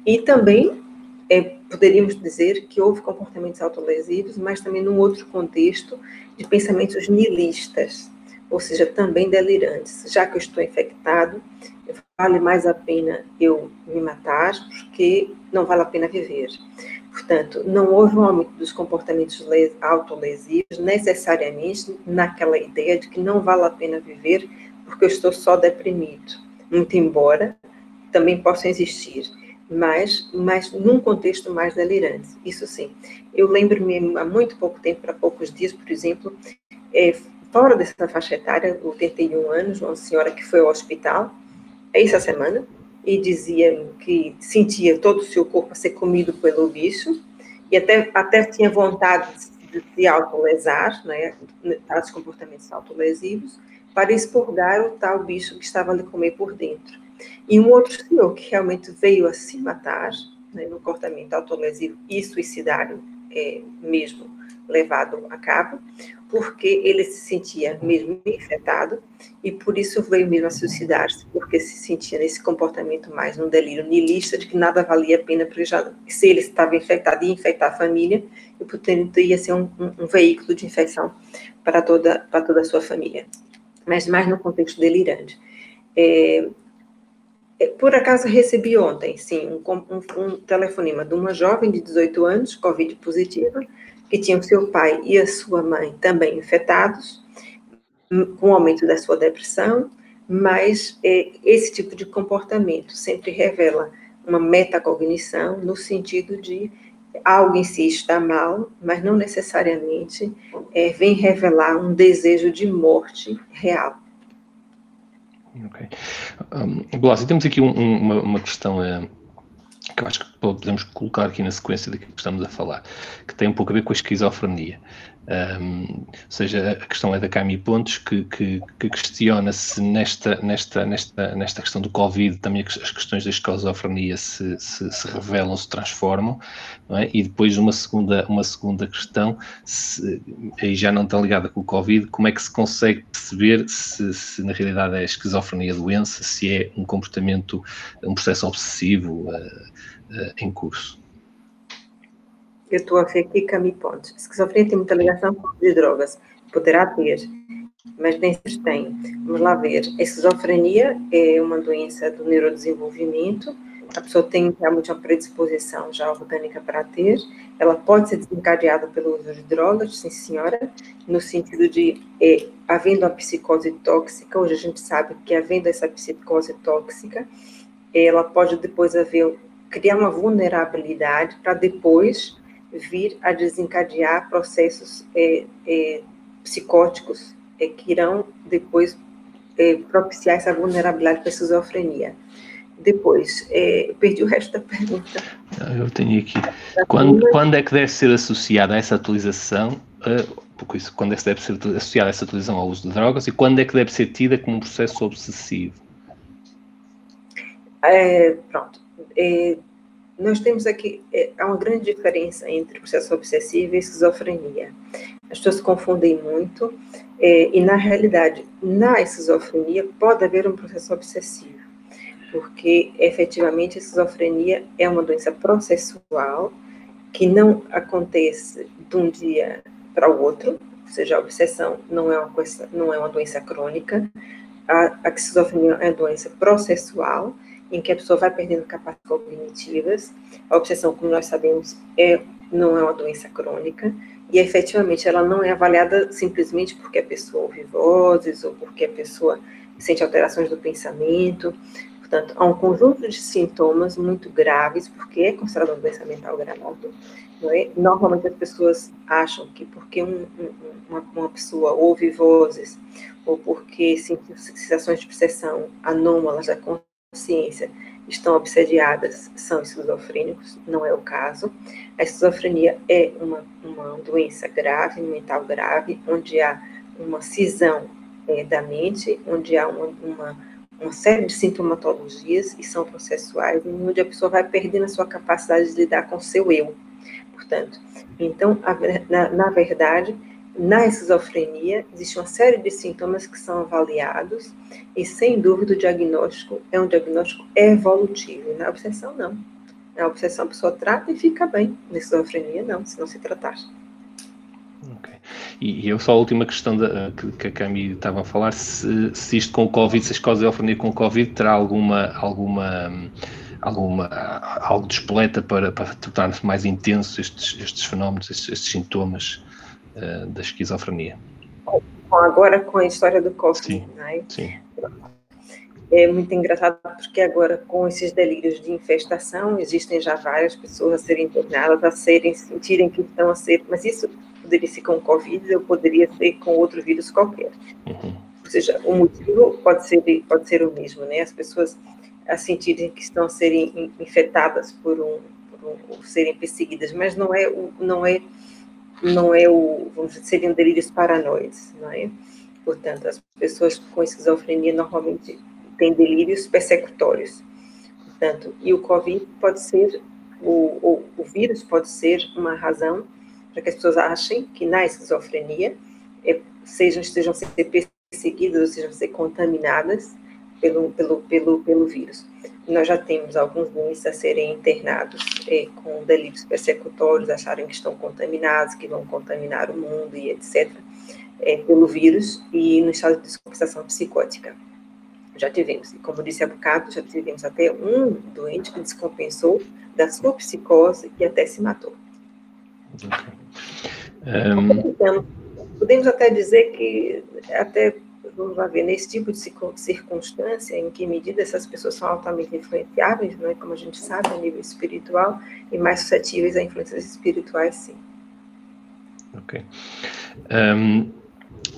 e também é, poderíamos dizer que houve comportamentos autolesivos, mas também num outro contexto de pensamentos nihilistas, ou seja, também delirantes. Já que eu estou infectado, vale mais a pena eu me matar, porque não vale a pena viver. Portanto, não houve um aumento dos comportamentos autolesivos necessariamente naquela ideia de que não vale a pena viver porque eu estou só deprimido. Muito embora também possam existir, mas, mas num contexto mais delirante. Isso sim. Eu lembro-me há muito pouco tempo, para poucos dias, por exemplo, é, fora dessa faixa etária, 81 anos, uma senhora que foi ao hospital essa semana e dizia que sentia todo o seu corpo a ser comido pelo bicho e até, até tinha vontade de se autolesar, né, tais comportamentos autolesivos, para expurgar o tal bicho que estava lhe comer por dentro. E um outro senhor que realmente veio a se matar, né, no comportamento autolesivo e suicidário é, mesmo levado a cabo, porque ele se sentia mesmo infectado e por isso veio mesmo a suicidar-se, porque se sentia nesse comportamento mais um delírio nihilista de que nada valia a pena, porque já, se ele estava infectado ia infectar a família e portanto ia ser um, um, um veículo de infecção para toda, para toda a sua família, mas mais no contexto delirante. É, por acaso recebi ontem, sim, um, um, um, telefonema de uma jovem de 18 anos, Covid positiva, que tinha o seu pai e a sua mãe também infectados, hum, com o aumento da sua depressão, mas é, esse tipo de comportamento sempre revela uma metacognição no sentido de algo em si está mal, mas não necessariamente é, vem revelar um desejo de morte real. Ok. Um, temos aqui um, um, uma, uma, questão uh, que eu acho que podemos colocar aqui na sequência daquilo que estamos a falar, que tem um pouco a ver com a esquizofrenia. Um, ou seja, a questão é da Cami Pontes, que, que, que questiona se nesta, nesta, nesta, nesta questão do Covid também as questões da esquizofrenia se, se, se revelam, se transformam, é? e depois uma segunda, uma segunda questão, se, aí já não está ligada com o Covid, como é que se consegue perceber se, se na realidade é esquizofrenia doença, se é um comportamento, um processo obsessivo uh, uh, em curso? Eu estou a ver aqui Cami Pontes. Esquizofrenia tem muita ligação com de drogas. Poderá ter, mas nem se tem. Vamos lá ver. A esquizofrenia é uma doença do neurodesenvolvimento. A pessoa tem realmente uma predisposição já orgânica para ter. Ela pode ser desencadeada pelo uso de drogas, sim senhora, no sentido de, é, havendo uma psicose tóxica, hoje a gente sabe que havendo essa psicose tóxica, ela pode depois haver, criar uma vulnerabilidade para depois vir a desencadear processos é, é, psicóticos é, que irão depois é, propiciar essa vulnerabilidade para a esquizofrenia. Depois, é, perdi o resto da pergunta. Eu tenho aqui. Quando, quando é que deve ser associada essa utilização, uh, isso, quando é que deve ser associada essa utilização ao uso de drogas e quando é que deve ser tida como um processo obsessivo? É, pronto. É, nós temos aqui é, há uma grande diferença entre processo obsessivo e esquizofrenia. As pessoas confundem muito é, e na realidade na esquizofrenia pode haver um processo obsessivo, porque efetivamente a esquizofrenia é uma doença processual que não acontece de um dia para o outro, ou seja, a obsessão não é uma coisa, não é uma doença crônica, a, a esquizofrenia é uma doença processual em que a pessoa vai perdendo capacidades cognitivas. A obsessão, como nós sabemos, é, não é uma doença crônica, e efetivamente ela não é avaliada simplesmente porque a pessoa ouve vozes ou porque a pessoa sente alterações do pensamento. Portanto, há um conjunto de sintomas muito graves, porque é considerado uma doença mental grave. É? Normalmente as pessoas acham que porque um, um, uma, uma, pessoa ouve vozes, ou porque sentiu sensações de percepção anômalas consciência, estão obsediadas, são esquizofrênicos, não é o caso. A esquizofrenia é uma, uma doença grave, mental grave, onde há uma cisão é, da mente, onde há uma, uma, uma, série de sintomatologias e são processuais, onde a pessoa vai perdendo a sua capacidade de lidar com o seu eu. Portanto, então, a, na, na verdade, na esquizofrenia, existe uma série de sintomas que são avaliados e, sem dúvida, o diagnóstico é um diagnóstico evolutivo. Na obsessão, não. Na obsessão, a pessoa trata e fica bem. Na esquizofrenia, não, se não se tratar. E, e eu só a última questão da, que, que a Cami estava a falar, se, se isto com o Covid, se a esclerotinia com o Covid terá alguma, alguma, alguma algo de para, para tornar-se mais intenso estes, estes fenómenos, estes, estes sintomas uh, da esquizofrenia. Agora com a história do Covid, né? sim. É muito engraçado porque agora com esses delírios de infestação existem já várias pessoas a serem internadas, a serem sentirem que estão a ser, mas isso poderia ser com Covid, ou poderia ser com outro vírus qualquer. Uhum. Ou seja, o motivo pode ser, pode ser o mesmo, né? As pessoas a sentirem que estão a serem infectadas por um, por um serem perseguidas, mas não é não é, não é o, vamos dizer, seriam delírios paranoides, não é? Portanto, as pessoas com esquizofrenia normalmente têm delírios persecutórios. Portanto, e o Covid pode ser, o, o, o vírus pode ser uma razão para que as pessoas achem que na esquizofrenia é, sejam, estejam ser perseguidas ou sejam ser contaminadas pelo, pelo, pelo, pelo vírus. Nós já temos alguns doentes a serem internados com delírios persecutórios, acharem que estão contaminados, que vão contaminar o mundo e etc., é, pelo vírus, e no estado de descompensação psicótica. Já tivemos, e como disse há bocado, já tivemos até um doente que descompensou da sua psicose e até se matou. Um... Então, podemos até dizer que, até, vamos lá ver, nesse tipo de circunstância, em que medida essas pessoas são altamente influenciáveis, não é? como a gente sabe, a nível espiritual, e mais suscetíveis a influências espirituais, sim. Ok. Um,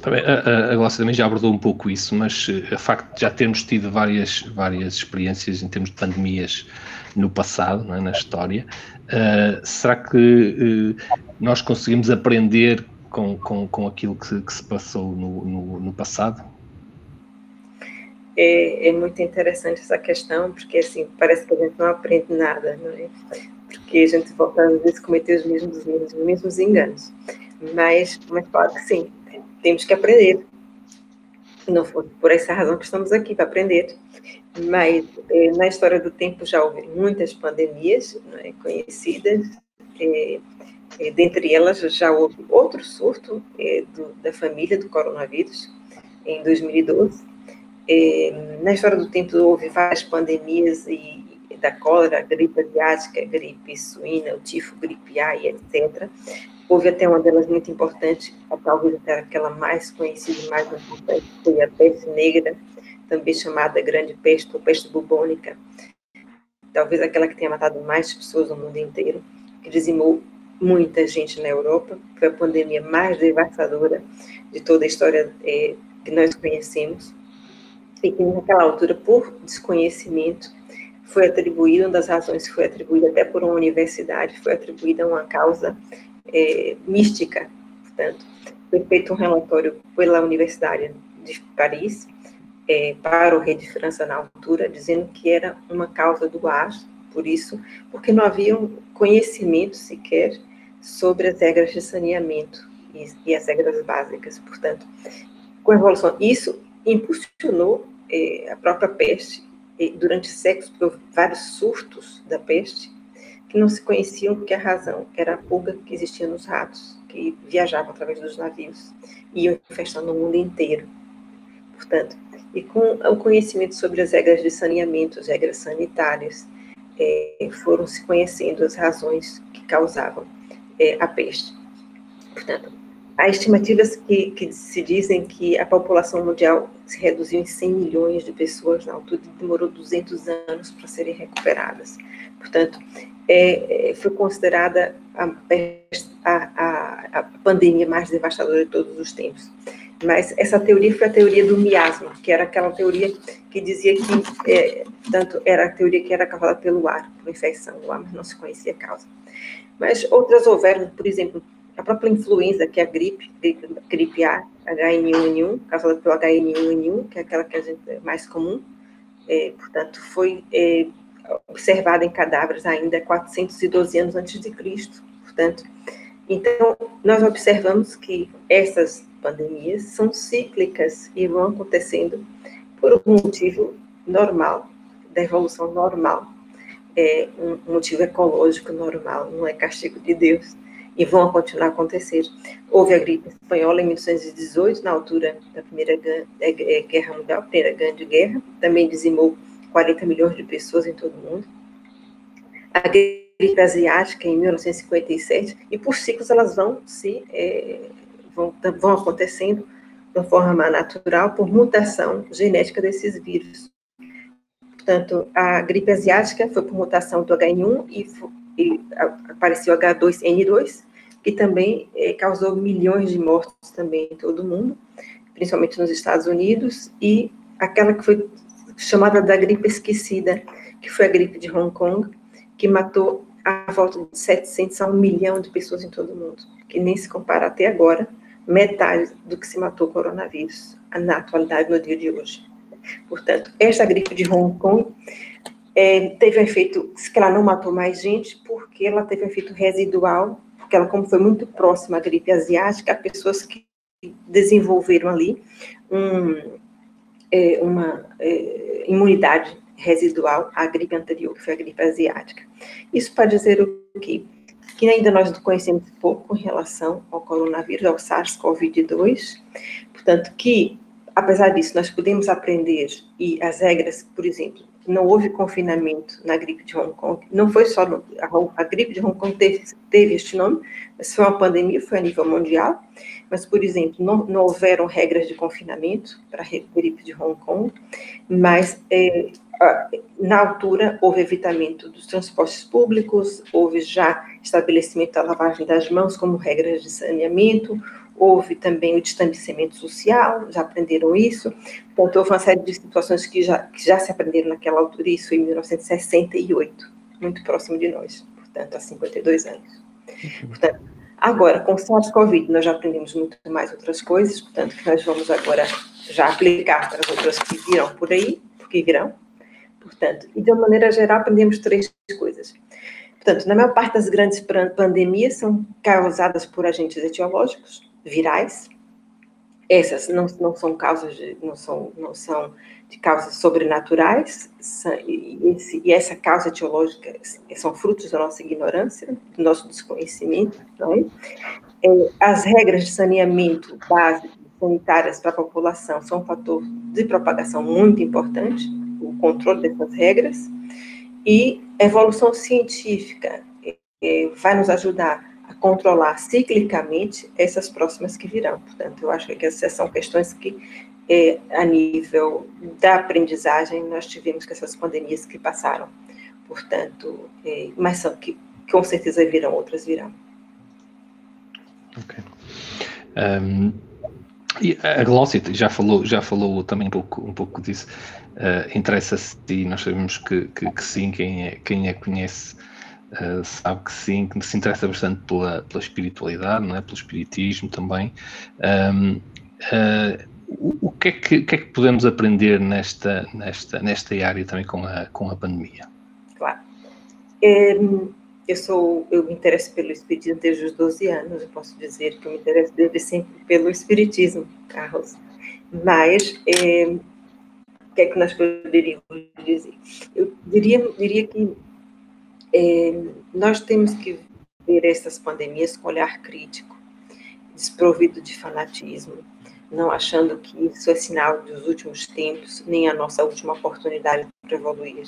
também, a, a também já abordou um pouco isso, mas o facto de já termos tido várias, várias experiências em termos de pandemias no passado, é, na história, uh, será que uh, nós conseguimos aprender com, com, com aquilo que, que se passou no, no, no passado? É, é, muito interessante essa questão, porque assim, parece que a gente não aprende nada, não é? Porque a gente volta às vezes a cometer os mesmos, os mesmos enganos. Mas, mas claro que sim, temos que aprender. Não foi por essa razão que estamos aqui, para aprender. Mas é, na história do tempo já houve muitas pandemias é, conhecidas, é, dentre elas já houve outro surto é, do, da família do coronavírus, em 2012. É, na história do tempo houve várias pandemias e, da cólera, gripe asiática, gripe suína, o tifo, gripe A e etc. Houve até uma delas muito importante, talvez até aquela mais conhecida e mais importante, foi a peste negra, também chamada grande peste ou peste bubônica, talvez aquela que tenha matado mais pessoas no mundo inteiro, que dizimou muita gente na Europa, foi a pandemia mais devastadora de toda a história é, que nós conhecemos, e que naquela altura, por desconhecimento, foi atribuída, uma das razões que foi atribuída até por uma universidade, foi atribuída a uma causa é, mística, portanto, foi feito um relatório pela Universidade de Paris, é, para o rei de França na altura, dizendo que era uma causa do ar, por isso, porque não havia um conhecimento sequer sobre as regras de saneamento e, e as regras básicas. Portanto, com a evolução, isso impulsionou é, a própria peste. Durante séculos, houve vários surtos da peste que não se conheciam porque a razão era a pulga que existia nos ratos, que viajavam através dos navios e iam infestando o mundo inteiro. Portanto, e com o conhecimento sobre as regras de saneamento, as regras sanitárias, é, foram se conhecendo as razões que causavam é, a peste. Portanto, há estimativas que, que, se dizem que a população mundial se reduziu em 100 milhões de pessoas na altura e demorou 200 anos para serem recuperadas. Portanto, é, é, foi considerada a, a, a, pandemia mais devastadora de todos os tempos. Mas essa teoria foi a teoria do miasma, que era aquela teoria que dizia que, é, tanto era a teoria que era causada pelo ar, por infecção do ar, mas não se conhecia a causa. Mas outras houveram, por exemplo, a própria influenza, que é a gripe, gripe, A, H1N1, causada pelo H1N1, que é aquela que a gente é mais comum, é, portanto, foi é, observada em cadáveres ainda 412 anos antes de Cristo. Portanto, então, nós observamos que essas pandemias são cíclicas e vão acontecendo por um motivo normal, da evolução normal, é um motivo ecológico normal, não é castigo de Deus, e vão continuar a acontecer. Houve a gripe espanhola em 1818, na altura da Primeira é, é, Guerra Mundial, Primeira Grande Guerra, também dizimou 40 milhões de pessoas em todo o mundo. A gripe asiática em 1957, e por ciclos elas vão se é, vão, vão acontecendo de forma natural por mutação genética desses vírus. Portanto, a gripe asiática foi por mutação do H1 e, e apareceu H2N2, que também é, causou milhões de mortes também em todo o mundo, principalmente nos Estados Unidos, e aquela que foi chamada da gripe esquecida, que foi a gripe de Hong Kong, que matou a volta de 700 a 1 milhão de pessoas em todo o mundo, que nem se compara até agora, metade do que se matou o coronavírus, na atualidade, no dia de hoje. Portanto, esta gripe de Hong Kong é, teve um efeito, que ela não matou mais gente, porque ela teve um efeito residual, porque ela, como foi muito próxima à gripe asiática, pessoas que desenvolveram ali um, é, uma é, imunidade residual à gripe anterior, que foi a gripe asiática. Isso para dizer o quê? Que ainda nós conhecemos pouco em relação ao coronavírus, ao SARS-CoV-2, portanto, que, apesar disso, nós podemos aprender, e as regras, por exemplo, não houve confinamento na gripe de Hong Kong, não foi só no, a, a, gripe de Hong Kong teve, teve este nome, mas foi uma pandemia, foi a nível mundial, mas, por exemplo, não, não houveram regras de confinamento para a gripe de Hong Kong, mas é, na altura houve evitamento dos transportes públicos, houve já estabelecimento da lavagem das mãos como regras de saneamento, houve também o distanciamento social, já aprenderam isso, portanto, houve uma série de situações que já, que já se aprenderam naquela altura, isso em 1968, muito próximo de nós, portanto, há 52 anos. Uhum. Portanto, Agora, com o SARS-CoV, nós já aprendemos muito mais outras coisas, portanto, que nós vamos agora já aplicar para as outras que virão por aí, porque virão. Portanto, e de uma maneira geral, aprendemos três coisas. Portanto, na maior parte das grandes pandemias são causadas por agentes etiológicos, virais. Essas não, não são causas, de, não são, não são de causas sobrenaturais, e, e, essa causa etiológica são frutos da nossa ignorância, do nosso desconhecimento. Não é? É, as regras de saneamento básicas sanitárias para a população são um fator de propagação muito importante, o controle dessas regras, e a evolução científica é, vai nos ajudar controlar ciclicamente essas próximas que virão. Portanto, eu acho que essas são questões que é, a nível da aprendizagem, nós tivemos com essas pandemias que passaram. Portanto, é, mas são que com certeza virão, outras virão. Ok. Um, e a Glossit já falou, já falou também um pouco, um pouco disso. Uh, Interessa-se e nós sabemos que, que, que, sim, quem é, quem a conhece uh, sabe que sim, que se interessa bastante pela, pela espiritualidade, não é? pelo espiritismo também. Um, uh, o, que é que, o que, é que, podemos aprender nesta, nesta, nesta área também com a, com a pandemia? Claro. É, eu sou, eu me interesso pelo espiritismo desde os 12 anos, eu posso dizer que eu me interesso desde sempre pelo espiritismo, Carlos. Mas é, o que é que nós poderíamos dizer? Eu diria, diria que é, nós temos que ver essas pandemias com olhar crítico, desprovido de fanatismo, não achando que isso é sinal dos últimos tempos, nem a nossa última oportunidade para evoluir.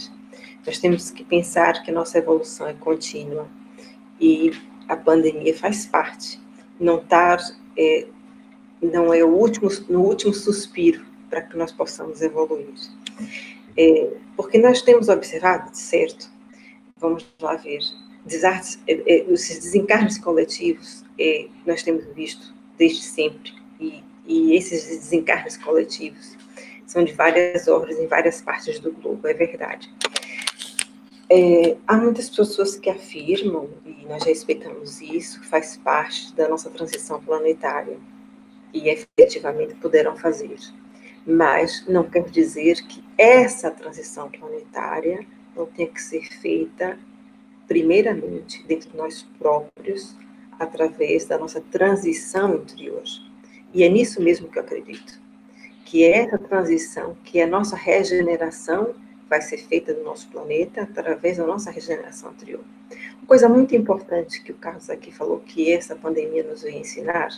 Nós temos que pensar que a nossa evolução é contínua e a pandemia faz parte. Não estar é, não é o último, no último suspiro para que nós possamos evoluir. É, porque nós temos observado, certo, vamos lá ver, desartes, é, é, esses desencarnes coletivos, é, nós temos visto desde sempre, e, e esses desencarnes coletivos são de várias ordens em várias partes do globo, é verdade. É, há muitas pessoas que afirmam, e nós respeitamos isso, faz parte da nossa transição planetária, e efetivamente poderão fazer. Mas não quer dizer que essa transição planetária não tenha que ser feita, primeiramente, dentro de nós próprios, através da nossa transição interior. E é nisso mesmo que eu acredito. Que essa transição, que a nossa regeneração, vai ser feita no nosso planeta através da nossa regeneração anterior. Uma coisa muito importante que o Carlos aqui falou que essa pandemia nos veio ensinar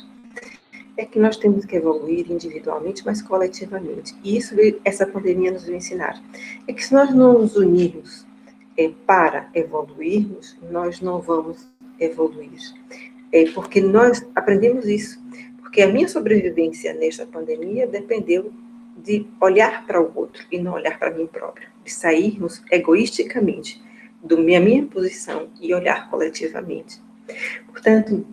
é que nós temos que evoluir individualmente, mas coletivamente. E isso essa pandemia nos vai ensinar. É que se nós não nos unirmos é, para evoluirmos, nós não vamos evoluir. É porque nós aprendemos isso. Porque a minha sobrevivência nesta pandemia dependeu de olhar para o outro e não olhar para mim própria, de sairmos egoisticamente da minha, minha posição e olhar coletivamente. Portanto,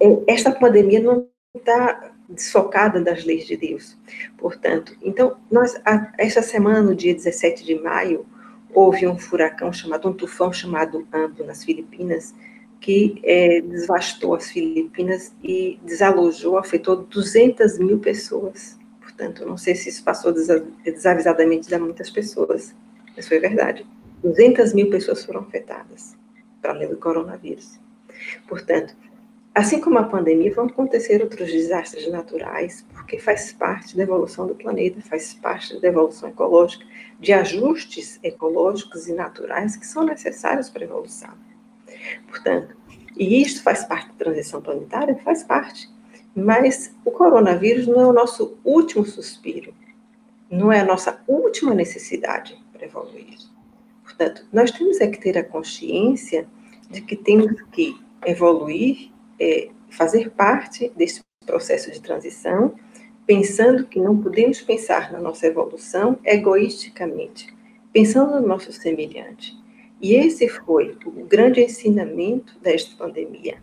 é, esta pandemia não está desfocada das leis de Deus. Portanto, então, nós, esta semana, no dia 17 de maio, houve um furacão chamado, um tufão chamado Ambo nas Filipinas, que é, devastou as Filipinas e desalojou, afetou 200 mil pessoas. Portanto, não sei se isso passou desavisadamente de muitas pessoas, mas foi verdade. 200 mil pessoas foram afetadas para além do coronavírus. Portanto, Assim como a pandemia, vão acontecer outros desastres naturais, porque faz parte da evolução do planeta, faz parte da evolução ecológica, de ajustes ecológicos e naturais que são necessários para a evolução. Portanto, e isto faz parte da transição planetária? Faz parte. Mas o coronavírus não é o nosso último suspiro, não é a nossa última necessidade para evoluir. Portanto, nós temos é que ter a consciência de que temos que evoluir é, fazer parte desse processo de transição, pensando que não podemos pensar na nossa evolução egoisticamente, pensando no nosso semelhante. E esse foi o grande ensinamento desta pandemia.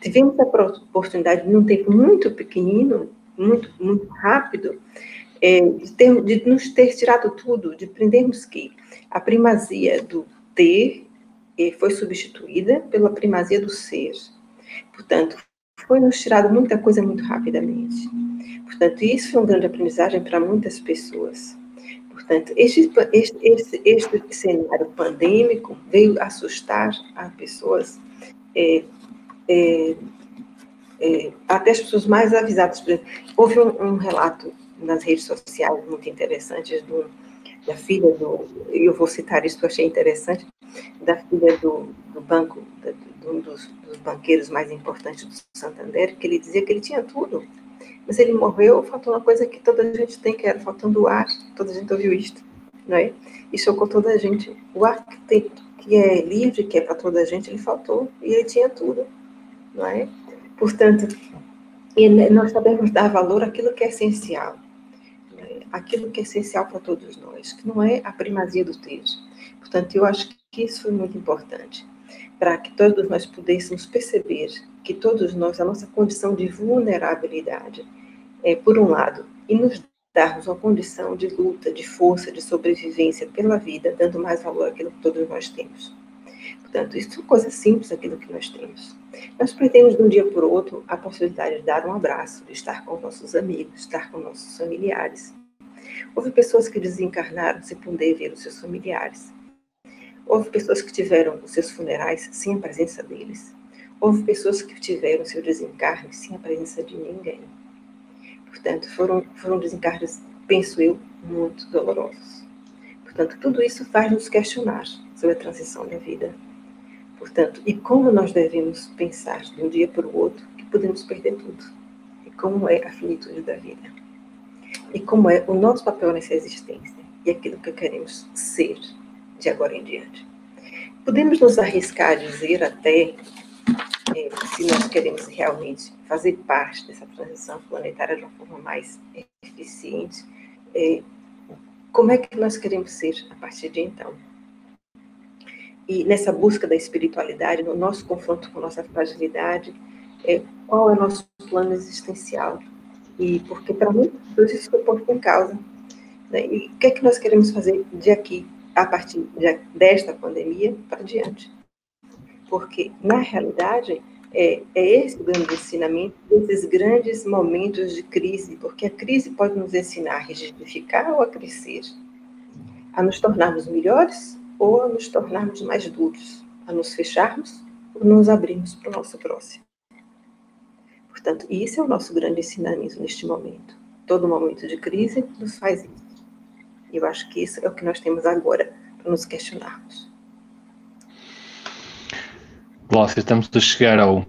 Tivemos a oportunidade, num tempo muito pequenino, muito, muito rápido, é, de, ter, de nos ter tirado tudo, de aprendermos que a primazia do ter é, foi substituída pela primazia do ser. Portanto, foi nos tirado muita coisa muito rapidamente. Portanto, isso foi uma grande aprendizagem para muitas pessoas. Portanto, este, este, este, este cenário pandêmico veio assustar as pessoas, é, é, é, até as pessoas mais avisadas. Houve um, um, relato nas redes sociais muito interessante do, da filha do, eu vou citar isso, eu achei interessante, da filha do, do banco, de um dos, dos, banqueiros mais importantes do Santander, que ele dizia que ele tinha tudo, mas ele morreu, faltou uma coisa que toda a gente tem, que era faltando ar, toda a gente ouviu isto, não é? E chocou toda a gente. O ar que, tem, que é livre, que é para toda a gente, ele faltou, e ele tinha tudo, não é? Portanto, nós sabemos dar valor àquilo que é essencial, é? aquilo que é essencial para todos nós, que não é a primazia do texto. Portanto, eu acho que isso foi muito importante para que todos nós pudéssemos perceber que todos nós, a nossa condição de vulnerabilidade, é, por um lado, e nos darmos uma condição de luta, de força, de sobrevivência pela vida, dando mais valor àquilo que todos nós temos. Portanto, isso é coisa simples, aquilo que nós temos. Nós perdemos de um dia para o outro a possibilidade de dar um abraço, de estar com nossos amigos, de estar com nossos familiares. Houve pessoas que desencarnaram sem poder ver os seus familiares. Houve pessoas que tiveram os seus funerais sem a presença deles. Houve pessoas que tiveram seu desencarne sem a presença de ninguém. Portanto, foram, foram desencarnes, penso eu, muito dolorosos. Portanto, tudo isso faz nos questionar sobre a transição da vida. Portanto, e como nós devemos pensar de um dia para o outro que podemos perder tudo. E como é a finitude da vida. E como é o nosso papel nessa existência. E aquilo que queremos ser de agora em diante. Podemos nos arriscar a dizer até, é, se nós queremos realmente fazer parte dessa transição planetária de uma forma mais eficiente, é, como é que nós queremos ser a partir de então? E nessa busca da espiritualidade, no nosso confronto com nossa fragilidade, é, qual é o nosso plano existencial? E porque para mim tudo isso foi posto em causa. Né? E o que é que nós queremos fazer de aqui, a partir de, desta pandemia para diante? Porque na realidade é, é esse o grande ensinamento desses grandes momentos de crise, porque a crise pode nos ensinar a regidificar ou a crescer, a nos tornarmos melhores ou a nos tornarmos mais duros, a nos fecharmos ou nos abrirmos para o nosso próximo. Portanto, isso é o nosso grande ensinamento neste momento. Todo momento de crise nos faz isso. E eu acho que isso é o que nós temos agora para nos questionarmos. Glócia, estamos a chegar ao,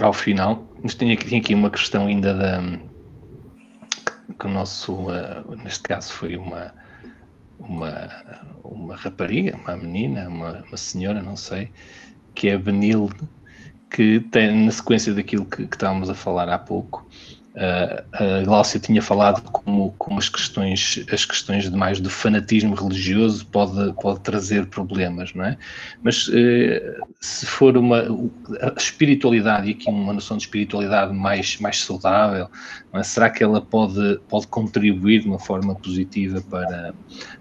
ao final. Mas tinha, tinha aqui uma questão ainda da. que o nosso. Uh, neste caso foi uma. Uma, uma rapariga, uma menina, uma, uma senhora, não sei, que é Benilde, que tem, na sequência daquilo que, que estávamos a falar há pouco, A Gláucia tinha falado como, como as questões as questões de mais do fanatismo religioso pode, pode trazer problemas, não é? Mas uh, se for uma a espiritualidade, e aqui uma noção de espiritualidade mais, mais saudável, é? será que ela pode, pode contribuir de uma forma positiva para,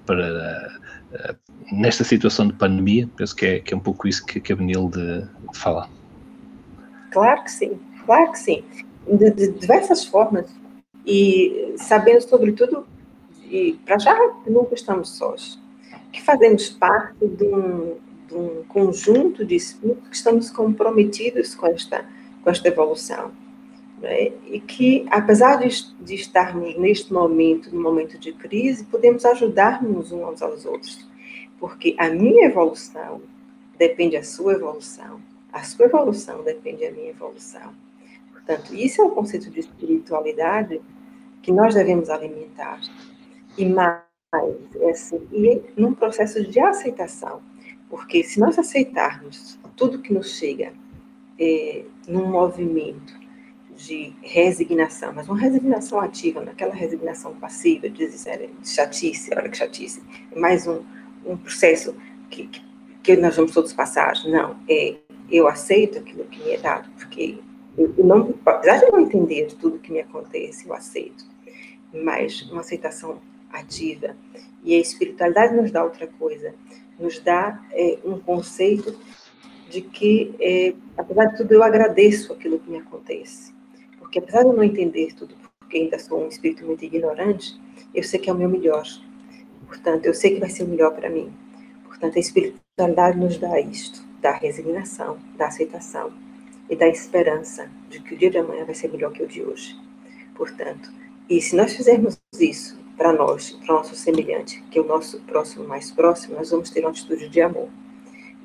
para uh, nesta situação de pandemia? Penso que é, que é um pouco isso que, que a Benilde fala. Claro que sim, claro que sim de, de diversas formas. E sabendo sobretudo e para já nunca estamos sós, que fazemos parte de um, de um conjunto de espíritos que estamos comprometidos com esta com esta evolução né? e que apesar de, de estarmos neste momento no momento de crise podemos ajudar-nos uns aos outros. Porque a minha evolução depende da sua evolução. A sua evolução depende da minha evolução Portanto, isso é o conceito de espiritualidade que nós devemos alimentar. E mais, é assim, e num processo de aceitação. Porque se nós aceitarmos tudo que nos chega é, num movimento de resignação, mas uma resignação ativa, naquela resignação passiva, de, de chatice, olha que chatice, é mais um, um processo que, que nós vamos todos passar. Não, é eu aceito aquilo que me é dado, porque eu não, apesar de não entender tudo que me acontece, eu aceito, mas uma aceitação ativa. E a espiritualidade nos dá outra coisa, nos dá é, um conceito de que, é, apesar de tudo, eu agradeço aquilo que me acontece. Porque apesar de eu não entender tudo, porque ainda sou um espírito muito ignorante, eu sei que é o meu melhor. Portanto, eu sei que vai ser o melhor para mim. Portanto, a espiritualidade nos dá isto, dá resignação, dá aceitação e da esperança de que o dia de amanhã vai ser melhor que o de hoje. Portanto, e se nós fizermos isso para nós, para o nosso semelhante, que é o nosso próximo mais próximo, nós vamos ter uma atitude de amor.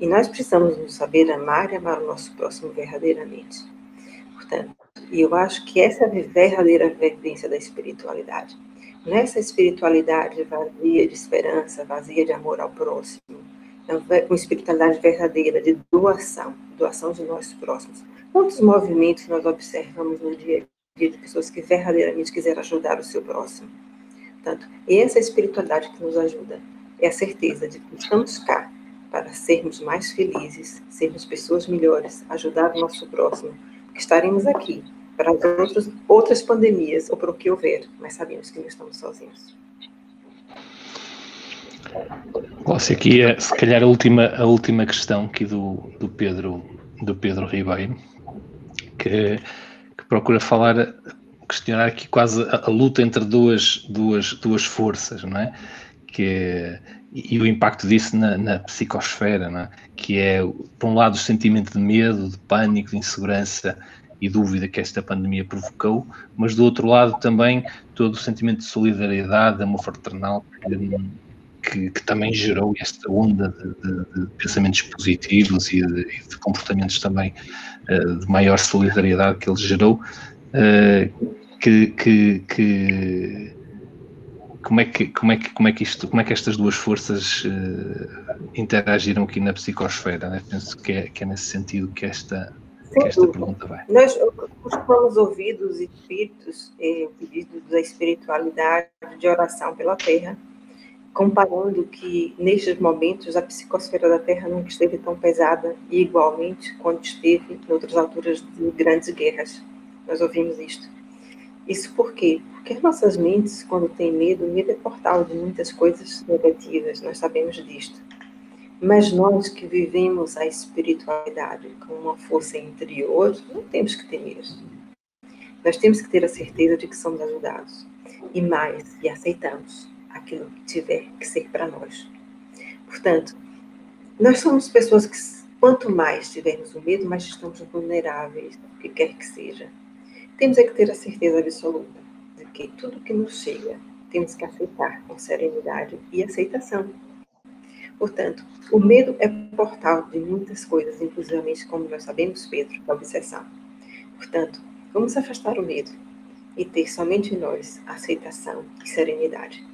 E nós precisamos nos saber amar e amar o nosso próximo verdadeiramente. Portanto, e eu acho que essa é a verdadeira vivência da espiritualidade. Nessa espiritualidade vazia de esperança, vazia de amor ao próximo, é uma espiritualidade verdadeira de doação, doação de nós próximos. Quantos movimentos nós observamos no dia a dia de pessoas que verdadeiramente quiseram ajudar o seu próximo? Portanto, essa é espiritualidade que nos ajuda. É a certeza de que estamos cá para sermos mais felizes, sermos pessoas melhores, ajudar o nosso próximo, que estaremos aqui para as outras, outras pandemias ou para o que houver, mas sabemos que não estamos sozinhos. Nossa, aqui é se calhar a última, a última questão aqui do, do Pedro do Pedro Ribeiro que, que procura falar questionar aqui quase a, a, luta entre duas, duas, duas forças, não é? Que é, e o impacto disso na, na psicosfera, não é? que é, por um lado, o sentimento de medo, de pânico, de insegurança e dúvida que esta pandemia provocou, mas do outro lado também todo o sentimento de solidariedade, de amor fraternal que, que, que, também gerou esta onda de, de, de pensamentos positivos e de, de comportamentos também uh, de maior solidariedade que ele gerou, uh, que, que, que, como é que como é que como é que isto como é que estas duas forças uh, interagiram aqui na psicosfera né? penso que é, que é nesse sentido que esta que esta pergunta vai. Nós costumamos ouvir dos espíritos eh, o pedido da espiritualidade de oração pela Terra, comparando que nestes momentos a psicosfera da Terra nunca esteve tão pesada e igualmente quando esteve em outras alturas de grandes guerras. Nós ouvimos isto. Isso por quê? Porque nossas mentes, quando têm medo, medo é portal de muitas coisas negativas, nós sabemos disto. Mas nós que vivemos a espiritualidade com uma força interior, não temos que temer. Nós temos que ter a certeza de que somos ajudados. E mais, e aceitamos aquilo que tiver que ser para nós. Portanto, nós somos pessoas que, quanto mais tivermos o medo, mais estamos vulneráveis, o que quer que seja. Temos é que ter a certeza absoluta de que tudo que nos chega, temos que aceitar com serenidade e aceitação Portanto, o medo é portal de muitas coisas, inclusive, como nós sabemos, Pedro, da obsessão. Portanto, vamos afastar o medo e ter somente em nós aceitação e serenidade.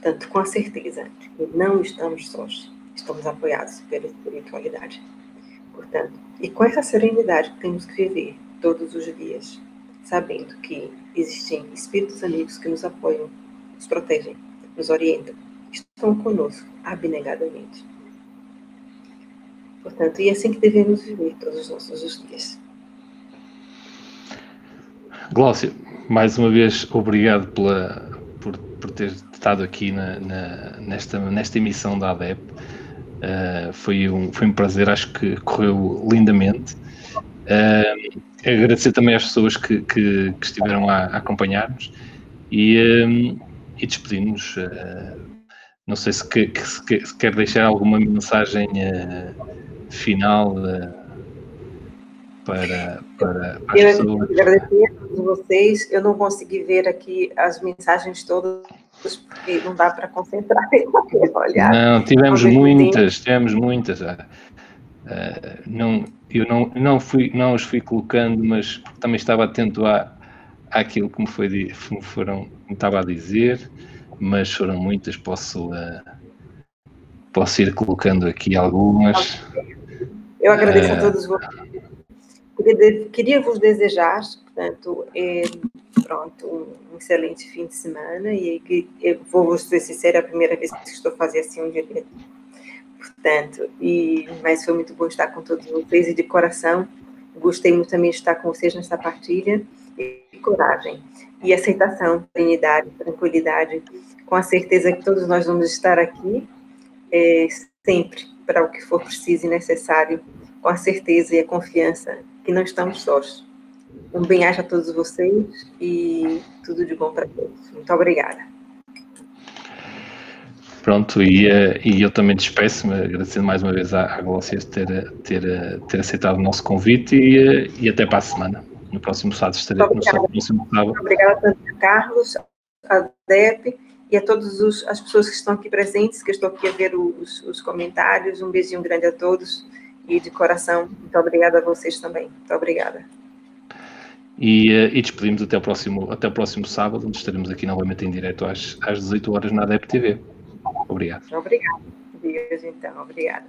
Portanto, com a certeza que não estamos sós, estamos apoiados pela espiritualidade. Portanto, e com essa serenidade temos que viver todos os dias, sabendo que existem espíritos amigos que nos apoiam, nos protegem, nos orientam estão conosco abnegadamente. Portanto, e é assim que devemos viver todos os nossos dias. Glócia, mais uma vez, obrigado pela, por, ter estado aqui na, na, nesta, nesta emissão da ADEP. Uh, foi, um, foi um prazer, acho que correu lindamente. Uh, agradecer também às pessoas que, que, que estiveram a, a acompanhar-nos e, um, e despedir-nos. Uh, não sei se, que, se, quer deixar alguma mensagem final para, para, para eu as pessoas. agradecer a todos vocês. Eu não consegui ver aqui as mensagens todas, porque não dá para concentrar em olhar. Não, tivemos muitas, tivemos muitas. Uh, não, eu não, não, fui, não os fui colocando, mas também estava atento à, àquilo que me, foi, me, foram, me estava a dizer mas foram muitas, posso, uh, posso ir colocando aqui algumas. Eu agradeço uh, a todos vocês. Queria, queria vos desejar, portanto, é, pronto, um, um, excelente fim de semana e que eu vou vos ser sincera, é a primeira vez que estou fazendo assim um direto. Portanto, e, mas foi muito bom estar com todos vocês e de coração, gostei muito também de estar com vocês nessa partilha e coragem e aceitação, serenidade, tranquilidade, com a certeza que todos nós vamos estar aqui é, sempre para o que for preciso e necessário, com a certeza e a confiança que não estamos sós. Um bem-aja a todos vocês e tudo de bom para todos. Muito obrigada. Pronto, e, eh, e eu também despeço-me, agradecendo mais uma vez à, à Glócia ter, ter, ter aceitado o nosso convite e, eh, e até para a semana. No próximo sábado estarei no próximo sábado. Obrigada tanto Carlos, a DEP e a todas as pessoas que estão aqui presentes, que estou aqui a ver os, os comentários. Um beijinho grande a todos e de coração, muito obrigada a vocês também. Muito obrigada. E, eh, e despedimos até o, próximo, até o próximo sábado, onde estaremos aqui novamente em direto às, às 18 horas na ADEP TV. Obrigado. Obrigada. Dias, então. Obrigada.